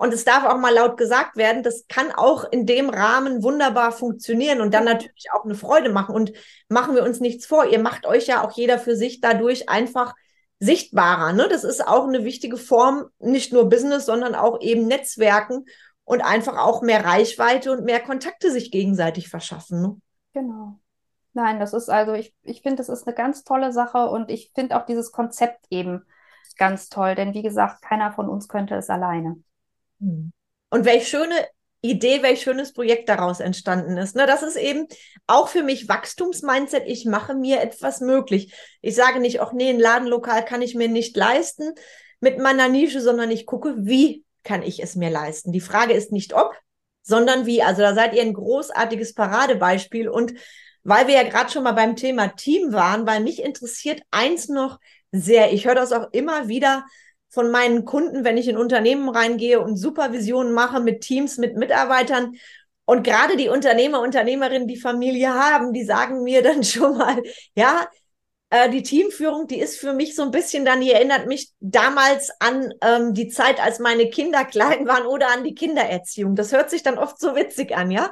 Und es darf auch mal laut gesagt werden, das kann auch in dem Rahmen wunderbar funktionieren und dann natürlich auch eine Freude machen. Und machen wir uns nichts vor, ihr macht euch ja auch jeder für sich dadurch einfach sichtbarer. Ne? Das ist auch eine wichtige Form, nicht nur Business, sondern auch eben Netzwerken und einfach auch mehr Reichweite und mehr Kontakte sich gegenseitig verschaffen. Ne? Genau. Nein, das ist also, ich, ich finde, das ist eine ganz tolle Sache und ich finde auch dieses Konzept eben ganz toll, denn wie gesagt, keiner von uns könnte es alleine. Hm. Und welche schöne Idee, welch schönes Projekt daraus entstanden ist. Ne, das ist eben auch für mich Wachstumsmindset. Ich mache mir etwas möglich. Ich sage nicht, ach nee, ein Ladenlokal kann ich mir nicht leisten mit meiner Nische, sondern ich gucke, wie kann ich es mir leisten. Die Frage ist nicht ob, sondern wie. Also da seid ihr ein großartiges Paradebeispiel. Und weil wir ja gerade schon mal beim Thema Team waren, weil mich interessiert eins noch sehr. Ich höre das auch immer wieder von meinen Kunden, wenn ich in Unternehmen reingehe und Supervisionen mache mit Teams, mit Mitarbeitern. Und gerade die Unternehmer, Unternehmerinnen, die Familie haben, die sagen mir dann schon mal, ja, äh, die Teamführung, die ist für mich so ein bisschen dann, die erinnert mich damals an ähm, die Zeit, als meine Kinder klein waren oder an die Kindererziehung. Das hört sich dann oft so witzig an, ja.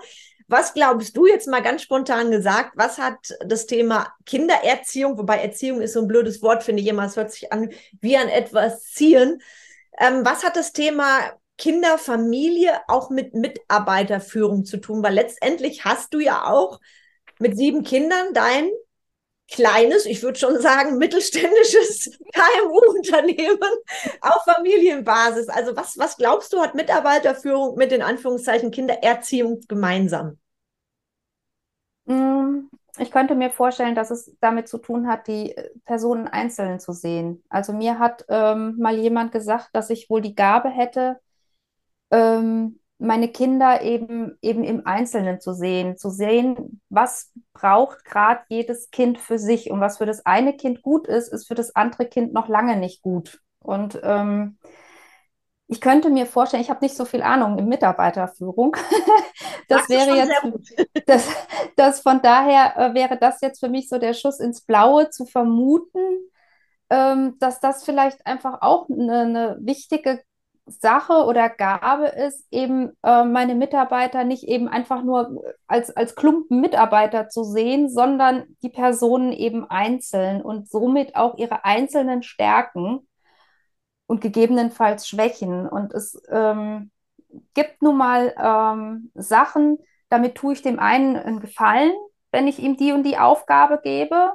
Was glaubst du jetzt mal ganz spontan gesagt? Was hat das Thema Kindererziehung, wobei Erziehung ist so ein blödes Wort, finde ich immer, es hört sich an wie an etwas ziehen. Ähm, was hat das Thema Kinderfamilie auch mit Mitarbeiterführung zu tun? Weil letztendlich hast du ja auch mit sieben Kindern dein kleines, ich würde schon sagen, mittelständisches KMU-Unternehmen auf Familienbasis. Also was, was glaubst du, hat Mitarbeiterführung mit den Anführungszeichen Kindererziehung gemeinsam? Mm, ich könnte mir vorstellen, dass es damit zu tun hat, die Personen einzeln zu sehen. Also mir hat ähm, mal jemand gesagt, dass ich wohl die Gabe hätte, ähm, meine Kinder eben, eben im Einzelnen zu sehen, zu sehen, was braucht gerade jedes Kind für sich und was für das eine Kind gut ist, ist für das andere Kind noch lange nicht gut. Und ähm, ich könnte mir vorstellen, ich habe nicht so viel Ahnung in Mitarbeiterführung. das, das wäre jetzt, das, das von daher äh, wäre das jetzt für mich so der Schuss ins Blaue zu vermuten, ähm, dass das vielleicht einfach auch eine, eine wichtige Sache oder Gabe ist, eben äh, meine Mitarbeiter nicht eben einfach nur als, als Klumpen Mitarbeiter zu sehen, sondern die Personen eben einzeln und somit auch ihre einzelnen Stärken und gegebenenfalls Schwächen. Und es ähm, gibt nun mal ähm, Sachen, damit tue ich dem einen einen Gefallen, wenn ich ihm die und die Aufgabe gebe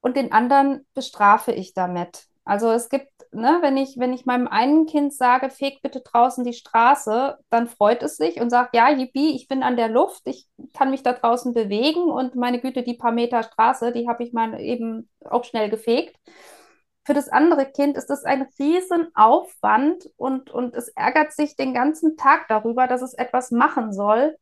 und den anderen bestrafe ich damit. Also es gibt ne, wenn ich, wenn ich meinem einen Kind sage, feg bitte draußen die Straße, dann freut es sich und sagt, ja, yippie, ich bin an der Luft, ich kann mich da draußen bewegen und meine Güte, die paar Meter Straße, die habe ich mal eben auch schnell gefegt. Für das andere Kind ist das ein Riesenaufwand und, und es ärgert sich den ganzen Tag darüber, dass es etwas machen soll,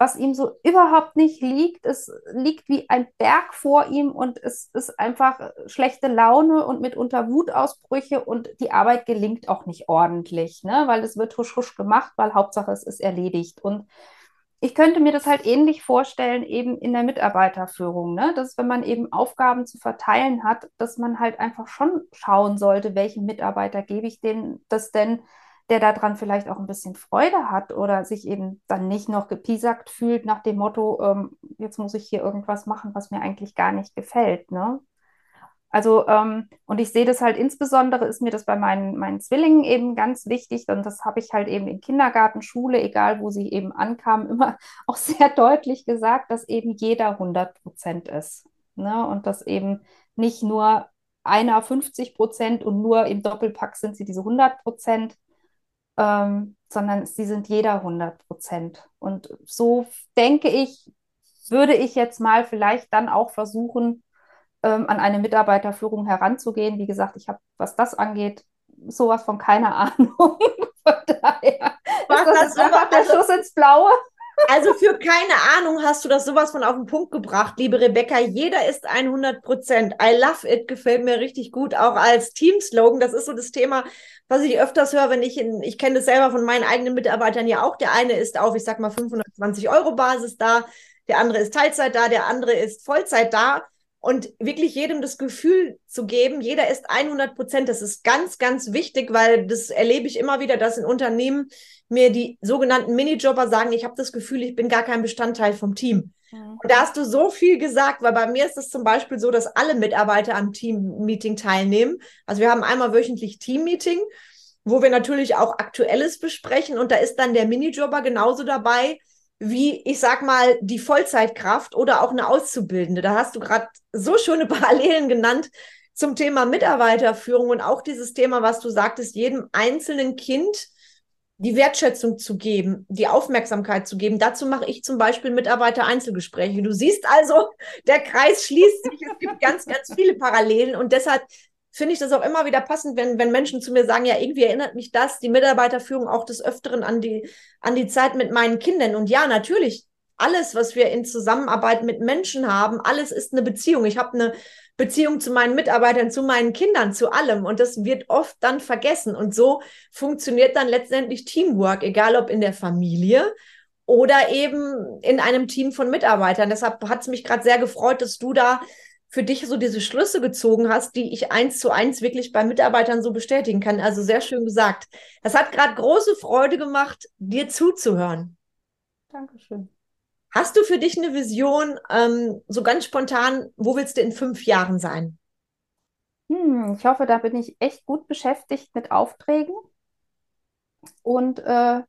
was ihm so überhaupt nicht liegt. Es liegt wie ein Berg vor ihm und es ist einfach schlechte Laune und mitunter Wutausbrüche und die Arbeit gelingt auch nicht ordentlich, ne? weil es wird husch husch gemacht, weil Hauptsache es ist erledigt. Und ich könnte mir das halt ähnlich vorstellen, eben in der Mitarbeiterführung, ne? dass wenn man eben Aufgaben zu verteilen hat, dass man halt einfach schon schauen sollte, welchen Mitarbeiter gebe ich denen das denn der daran vielleicht auch ein bisschen Freude hat oder sich eben dann nicht noch gepiesackt fühlt nach dem Motto, ähm, jetzt muss ich hier irgendwas machen, was mir eigentlich gar nicht gefällt. Ne? Also, ähm, und ich sehe das halt insbesondere, ist mir das bei meinen, meinen Zwillingen eben ganz wichtig. Und das habe ich halt eben in Kindergarten, Schule, egal wo sie eben ankamen, immer auch sehr deutlich gesagt, dass eben jeder 100 Prozent ist. Ne? Und dass eben nicht nur einer 50 Prozent und nur im Doppelpack sind sie diese 100 Prozent, ähm, sondern sie sind jeder 100 Prozent. Und so denke ich, würde ich jetzt mal vielleicht dann auch versuchen, ähm, an eine Mitarbeiterführung heranzugehen. Wie gesagt, ich habe, was das angeht, sowas von keine Ahnung. von daher was, ist das, das einfach der Schuss ins Blaue. Also für keine Ahnung hast du das sowas von auf den Punkt gebracht, liebe Rebecca. Jeder ist 100 Prozent. I love it, gefällt mir richtig gut, auch als Teamslogan. Das ist so das Thema, was ich öfters höre, wenn ich in, ich kenne das selber von meinen eigenen Mitarbeitern ja auch. Der eine ist auf, ich sag mal, 520 Euro Basis da, der andere ist Teilzeit da, der andere ist Vollzeit da. und wirklich jedem das Gefühl zu geben, jeder ist 100 Prozent. Das ist ganz, ganz wichtig, weil das erlebe ich immer wieder, dass in Unternehmen mir die sogenannten Minijobber sagen, ich habe das Gefühl, ich bin gar kein Bestandteil vom Team. Mhm. Und da hast du so viel gesagt, weil bei mir ist es zum Beispiel so, dass alle Mitarbeiter am Team-Meeting teilnehmen. Also wir haben einmal wöchentlich Team-Meeting, wo wir natürlich auch Aktuelles besprechen und da ist dann der Minijobber genauso dabei wie, ich sag mal, die Vollzeitkraft oder auch eine Auszubildende. Da hast du gerade so schöne Parallelen genannt zum Thema Mitarbeiterführung und auch dieses Thema, was du sagtest, jedem einzelnen Kind die Wertschätzung zu geben, die Aufmerksamkeit zu geben. Dazu mache ich zum Beispiel Mitarbeiter-Einzelgespräche. Du siehst also, der Kreis schließt sich. Es gibt ganz, ganz viele Parallelen und deshalb finde ich das auch immer wieder passend, wenn, wenn Menschen zu mir sagen, ja, irgendwie erinnert mich das, die Mitarbeiterführung auch des Öfteren an die, an die Zeit mit meinen Kindern. Und ja, natürlich, alles, was wir in Zusammenarbeit mit Menschen haben, alles ist eine Beziehung. Ich habe eine Beziehung zu meinen Mitarbeitern, zu meinen Kindern, zu allem. Und das wird oft dann vergessen. Und so funktioniert dann letztendlich Teamwork, egal ob in der Familie oder eben in einem Team von Mitarbeitern. Deshalb hat es mich gerade sehr gefreut, dass du da für dich so diese Schlüsse gezogen hast, die ich eins zu eins wirklich bei Mitarbeitern so bestätigen kann. Also sehr schön gesagt. Das hat gerade große Freude gemacht, dir zuzuhören. Dankeschön. Hast du für dich eine Vision, ähm, so ganz spontan, wo willst du in fünf Jahren sein? Hm, ich hoffe, da bin ich echt gut beschäftigt mit Aufträgen und äh,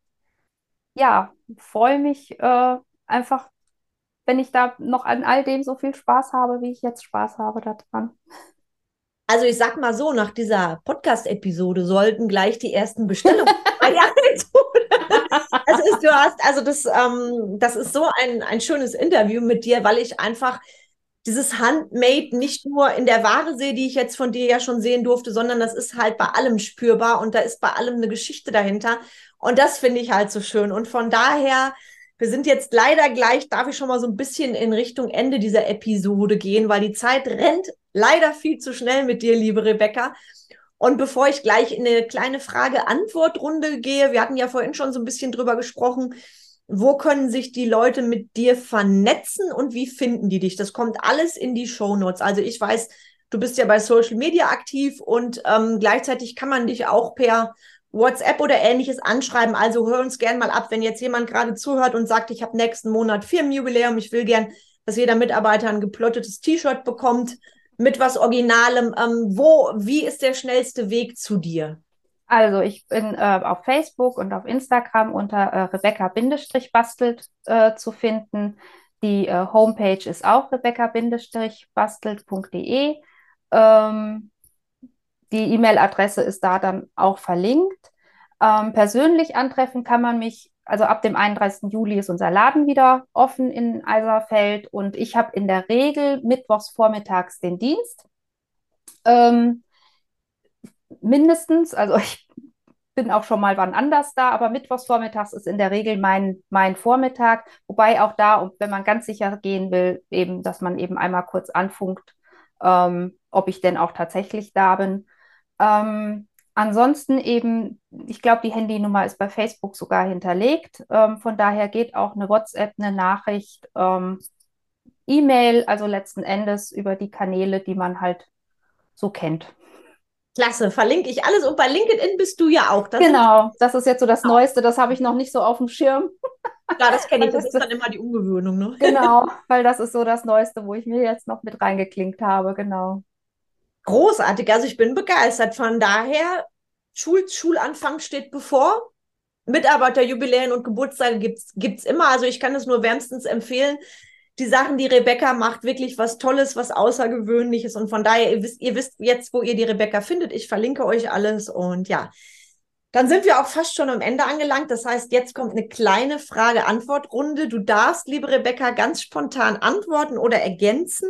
ja, freue mich äh, einfach wenn ich da noch an all dem so viel Spaß habe, wie ich jetzt Spaß habe daran. Also ich sag mal so, nach dieser Podcast-Episode sollten gleich die ersten Bestellungen Also ist, du hast, also das, ähm, das ist so ein, ein schönes Interview mit dir, weil ich einfach dieses Handmade nicht nur in der Ware sehe, die ich jetzt von dir ja schon sehen durfte, sondern das ist halt bei allem spürbar und da ist bei allem eine Geschichte dahinter. Und das finde ich halt so schön. Und von daher wir sind jetzt leider gleich, darf ich schon mal so ein bisschen in Richtung Ende dieser Episode gehen, weil die Zeit rennt leider viel zu schnell mit dir, liebe Rebecca. Und bevor ich gleich in eine kleine Frage-Antwort-Runde gehe, wir hatten ja vorhin schon so ein bisschen drüber gesprochen, wo können sich die Leute mit dir vernetzen und wie finden die dich? Das kommt alles in die Show Notes. Also ich weiß, du bist ja bei Social Media aktiv und ähm, gleichzeitig kann man dich auch per WhatsApp oder ähnliches anschreiben. Also hör uns gern mal ab, wenn jetzt jemand gerade zuhört und sagt, ich habe nächsten Monat Firmenjubiläum, ich will gern, dass jeder Mitarbeiter ein geplottetes T-Shirt bekommt mit was Originalem. Ähm, wo, wie ist der schnellste Weg zu dir? Also ich bin äh, auf Facebook und auf Instagram unter äh, Rebecca-bastelt äh, zu finden. Die äh, Homepage ist auch rebecca-bastelt.de. Ähm, die E-Mail-Adresse ist da dann auch verlinkt. Ähm, persönlich antreffen kann man mich, also ab dem 31. Juli ist unser Laden wieder offen in Eiserfeld und ich habe in der Regel mittwochs vormittags den Dienst. Ähm, mindestens, also ich bin auch schon mal wann anders da, aber mittwochs vormittags ist in der Regel mein, mein Vormittag, wobei auch da, wenn man ganz sicher gehen will, eben, dass man eben einmal kurz anfunkt, ähm, ob ich denn auch tatsächlich da bin. Ähm, ansonsten eben, ich glaube, die Handynummer ist bei Facebook sogar hinterlegt. Ähm, von daher geht auch eine WhatsApp, eine Nachricht, ähm, E-Mail, also letzten Endes über die Kanäle, die man halt so kennt. Klasse, verlinke ich alles. Und bei LinkedIn bist du ja auch. Das genau, das ist jetzt so das Neueste, das habe ich noch nicht so auf dem Schirm. Ja, das kenne ich, das, das ist dann immer die Ungewöhnung. Ne? Genau, weil das ist so das Neueste, wo ich mir jetzt noch mit reingeklinkt habe, genau großartig. Also ich bin begeistert. Von daher, Schul Schulanfang steht bevor. Mitarbeiterjubiläen und Geburtstage gibt's gibt's immer. Also ich kann es nur wärmstens empfehlen. Die Sachen, die Rebecca macht, wirklich was Tolles, was Außergewöhnliches. Und von daher, ihr wisst, ihr wisst jetzt, wo ihr die Rebecca findet. Ich verlinke euch alles. Und ja, dann sind wir auch fast schon am Ende angelangt. Das heißt, jetzt kommt eine kleine Frage-Antwort-Runde. Du darfst, liebe Rebecca, ganz spontan antworten oder ergänzen.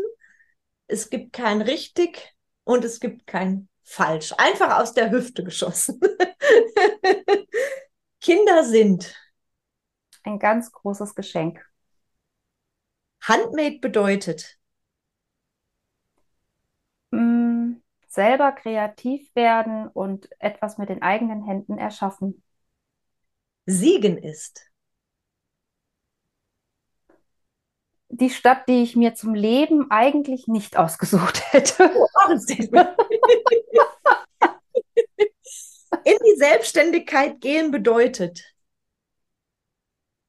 Es gibt kein richtig und es gibt kein falsch. Einfach aus der Hüfte geschossen. Kinder sind ein ganz großes Geschenk. Handmade bedeutet mm, selber kreativ werden und etwas mit den eigenen Händen erschaffen. Siegen ist die Stadt, die ich mir zum Leben eigentlich nicht ausgesucht hätte. Oh, In die Selbstständigkeit gehen bedeutet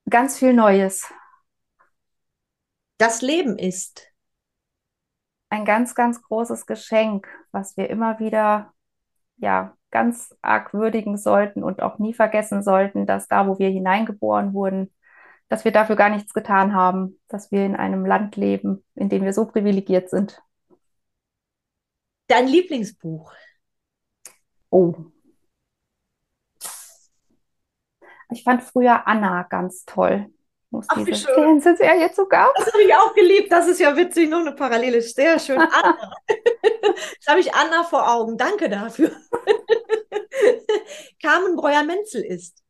ganz viel Neues. Das Leben ist ein ganz, ganz großes Geschenk, was wir immer wieder ja ganz arg würdigen sollten und auch nie vergessen sollten, dass da, wo wir hineingeboren wurden, dass wir dafür gar nichts getan haben, dass wir in einem Land leben, in dem wir so privilegiert sind. Dein Lieblingsbuch? Oh. Ich fand früher Anna ganz toll. Muss Ach, wie schön. Fernsehserie sogar. Das habe ich auch geliebt. Das ist ja witzig, nur eine Parallele. Sehr schön. Anna. Jetzt habe ich Anna vor Augen. Danke dafür. Carmen Breuer-Menzel ist.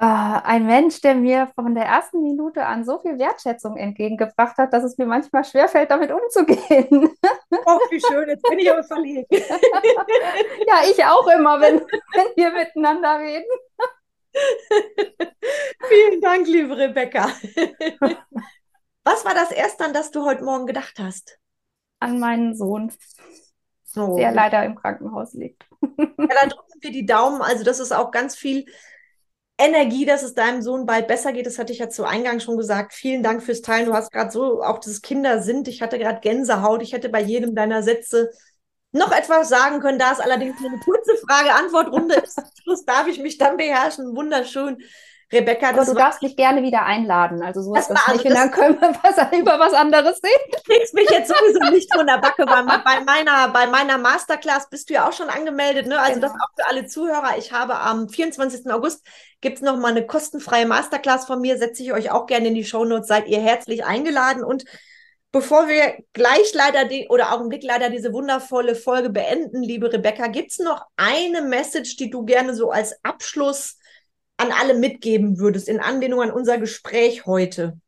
Äh, ein Mensch, der mir von der ersten Minute an so viel Wertschätzung entgegengebracht hat, dass es mir manchmal schwerfällt, damit umzugehen. Oh, wie schön, jetzt bin ich aber verlegen. ja, ich auch immer, wenn, wenn wir miteinander reden. Vielen Dank, liebe Rebecca. Was war das erste, an das du heute Morgen gedacht hast? An meinen Sohn, oh. der leider im Krankenhaus liegt. Ja, da drücken wir die Daumen. Also, das ist auch ganz viel Energie, dass es deinem Sohn bald besser geht. Das hatte ich ja zu Eingang schon gesagt. Vielen Dank fürs Teilen. Du hast gerade so auch das Kinder sind. Ich hatte gerade Gänsehaut. Ich hätte bei jedem deiner Sätze noch etwas sagen können. Da es allerdings eine kurze Frage-Antwort-Runde ist, darf ich mich dann beherrschen. Wunderschön. Rebecca, Aber du darfst mich gerne wieder einladen. Also so ist das, das nicht. Und dann können wir was, über was anderes reden. Du kriegst mich jetzt sowieso nicht von der Backe. Bei, bei, meiner, bei meiner Masterclass bist du ja auch schon angemeldet. Ne? Also genau. das auch für alle Zuhörer. Ich habe am 24. August gibt es noch mal eine kostenfreie Masterclass von mir. Setze ich euch auch gerne in die Shownotes. Seid ihr herzlich eingeladen. Und bevor wir gleich leider die, oder Augenblick leider diese wundervolle Folge beenden, liebe Rebecca, gibt es noch eine Message, die du gerne so als Abschluss an alle mitgeben würdest, in Anlehnung an unser Gespräch heute?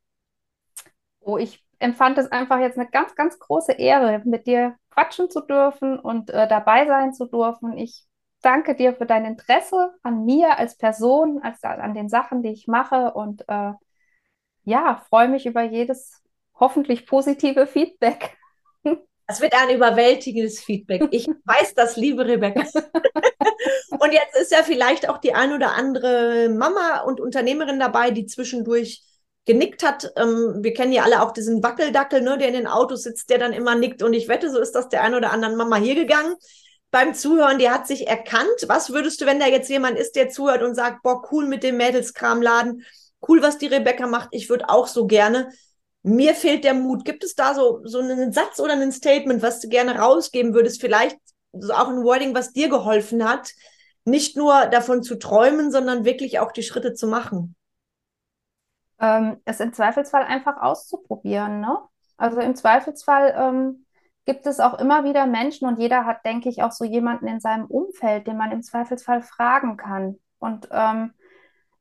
Oh, ich empfand es einfach jetzt eine ganz, ganz große Ehre, mit dir quatschen zu dürfen und äh, dabei sein zu dürfen. Ich danke dir für dein Interesse an mir als Person, als, an den Sachen, die ich mache und äh, ja, freue mich über jedes hoffentlich positive Feedback. Das wird ein überwältigendes Feedback. Ich weiß das, liebe Rebecca. und jetzt ist ja vielleicht auch die ein oder andere Mama und Unternehmerin dabei, die zwischendurch genickt hat. Ähm, wir kennen ja alle auch diesen Wackeldackel, ne, der in den Autos sitzt, der dann immer nickt. Und ich wette, so ist das der ein oder anderen Mama hier gegangen. Beim Zuhören, die hat sich erkannt. Was würdest du, wenn da jetzt jemand ist, der zuhört und sagt, boah, cool mit dem Mädelskramladen, cool, was die Rebecca macht, ich würde auch so gerne mir fehlt der Mut. Gibt es da so, so einen Satz oder ein Statement, was du gerne rausgeben würdest? Vielleicht so auch ein Wording, was dir geholfen hat, nicht nur davon zu träumen, sondern wirklich auch die Schritte zu machen? Ähm, es im Zweifelsfall einfach auszuprobieren. Ne? Also im Zweifelsfall ähm, gibt es auch immer wieder Menschen und jeder hat, denke ich, auch so jemanden in seinem Umfeld, den man im Zweifelsfall fragen kann. Und ähm,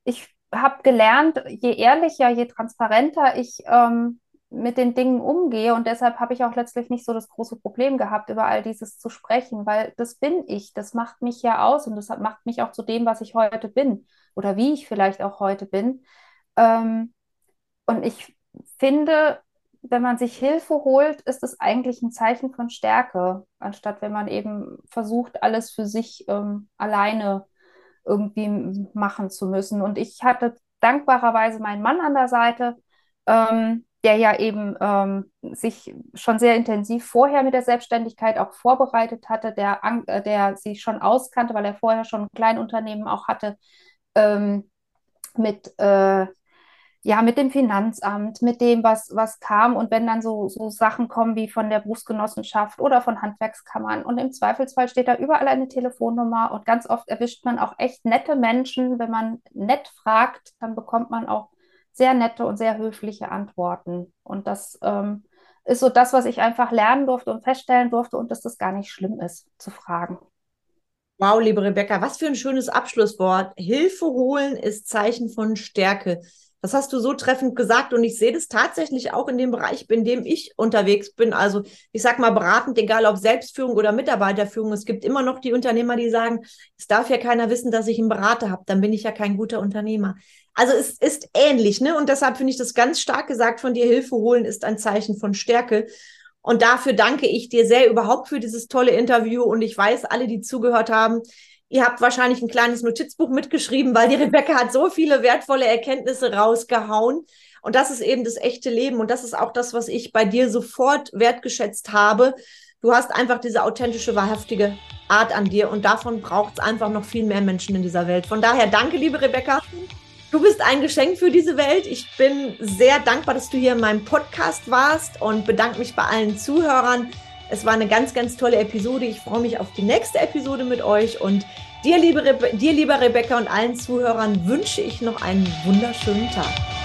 ich habe gelernt, je ehrlicher, je transparenter ich ähm, mit den Dingen umgehe und deshalb habe ich auch letztlich nicht so das große Problem gehabt, über all dieses zu sprechen, weil das bin ich, das macht mich ja aus und das macht mich auch zu dem, was ich heute bin oder wie ich vielleicht auch heute bin. Ähm, und ich finde, wenn man sich Hilfe holt, ist es eigentlich ein Zeichen von Stärke, anstatt wenn man eben versucht, alles für sich ähm, alleine irgendwie machen zu müssen. Und ich hatte dankbarerweise meinen Mann an der Seite, ähm, der ja eben ähm, sich schon sehr intensiv vorher mit der Selbstständigkeit auch vorbereitet hatte, der, äh, der sich schon auskannte, weil er vorher schon ein Kleinunternehmen auch hatte, ähm, mit äh, ja, mit dem Finanzamt, mit dem, was, was kam. Und wenn dann so, so Sachen kommen wie von der Berufsgenossenschaft oder von Handwerkskammern und im Zweifelsfall steht da überall eine Telefonnummer und ganz oft erwischt man auch echt nette Menschen. Wenn man nett fragt, dann bekommt man auch sehr nette und sehr höfliche Antworten. Und das ähm, ist so das, was ich einfach lernen durfte und feststellen durfte und dass das gar nicht schlimm ist, zu fragen. Wow, liebe Rebecca, was für ein schönes Abschlusswort. Hilfe holen ist Zeichen von Stärke. Das hast du so treffend gesagt und ich sehe das tatsächlich auch in dem Bereich, in dem ich unterwegs bin. Also ich sag mal beratend, egal ob Selbstführung oder Mitarbeiterführung. Es gibt immer noch die Unternehmer, die sagen, es darf ja keiner wissen, dass ich einen Berater habe. Dann bin ich ja kein guter Unternehmer. Also es ist ähnlich, ne? Und deshalb finde ich das ganz stark gesagt von dir. Hilfe holen ist ein Zeichen von Stärke. Und dafür danke ich dir sehr überhaupt für dieses tolle Interview. Und ich weiß, alle, die zugehört haben, Ihr habt wahrscheinlich ein kleines Notizbuch mitgeschrieben, weil die Rebecca hat so viele wertvolle Erkenntnisse rausgehauen. Und das ist eben das echte Leben. Und das ist auch das, was ich bei dir sofort wertgeschätzt habe. Du hast einfach diese authentische, wahrhaftige Art an dir. Und davon braucht es einfach noch viel mehr Menschen in dieser Welt. Von daher danke, liebe Rebecca. Du bist ein Geschenk für diese Welt. Ich bin sehr dankbar, dass du hier in meinem Podcast warst und bedanke mich bei allen Zuhörern. Es war eine ganz, ganz tolle Episode. Ich freue mich auf die nächste Episode mit euch und dir, liebe Rebe dir, lieber Rebecca und allen Zuhörern wünsche ich noch einen wunderschönen Tag.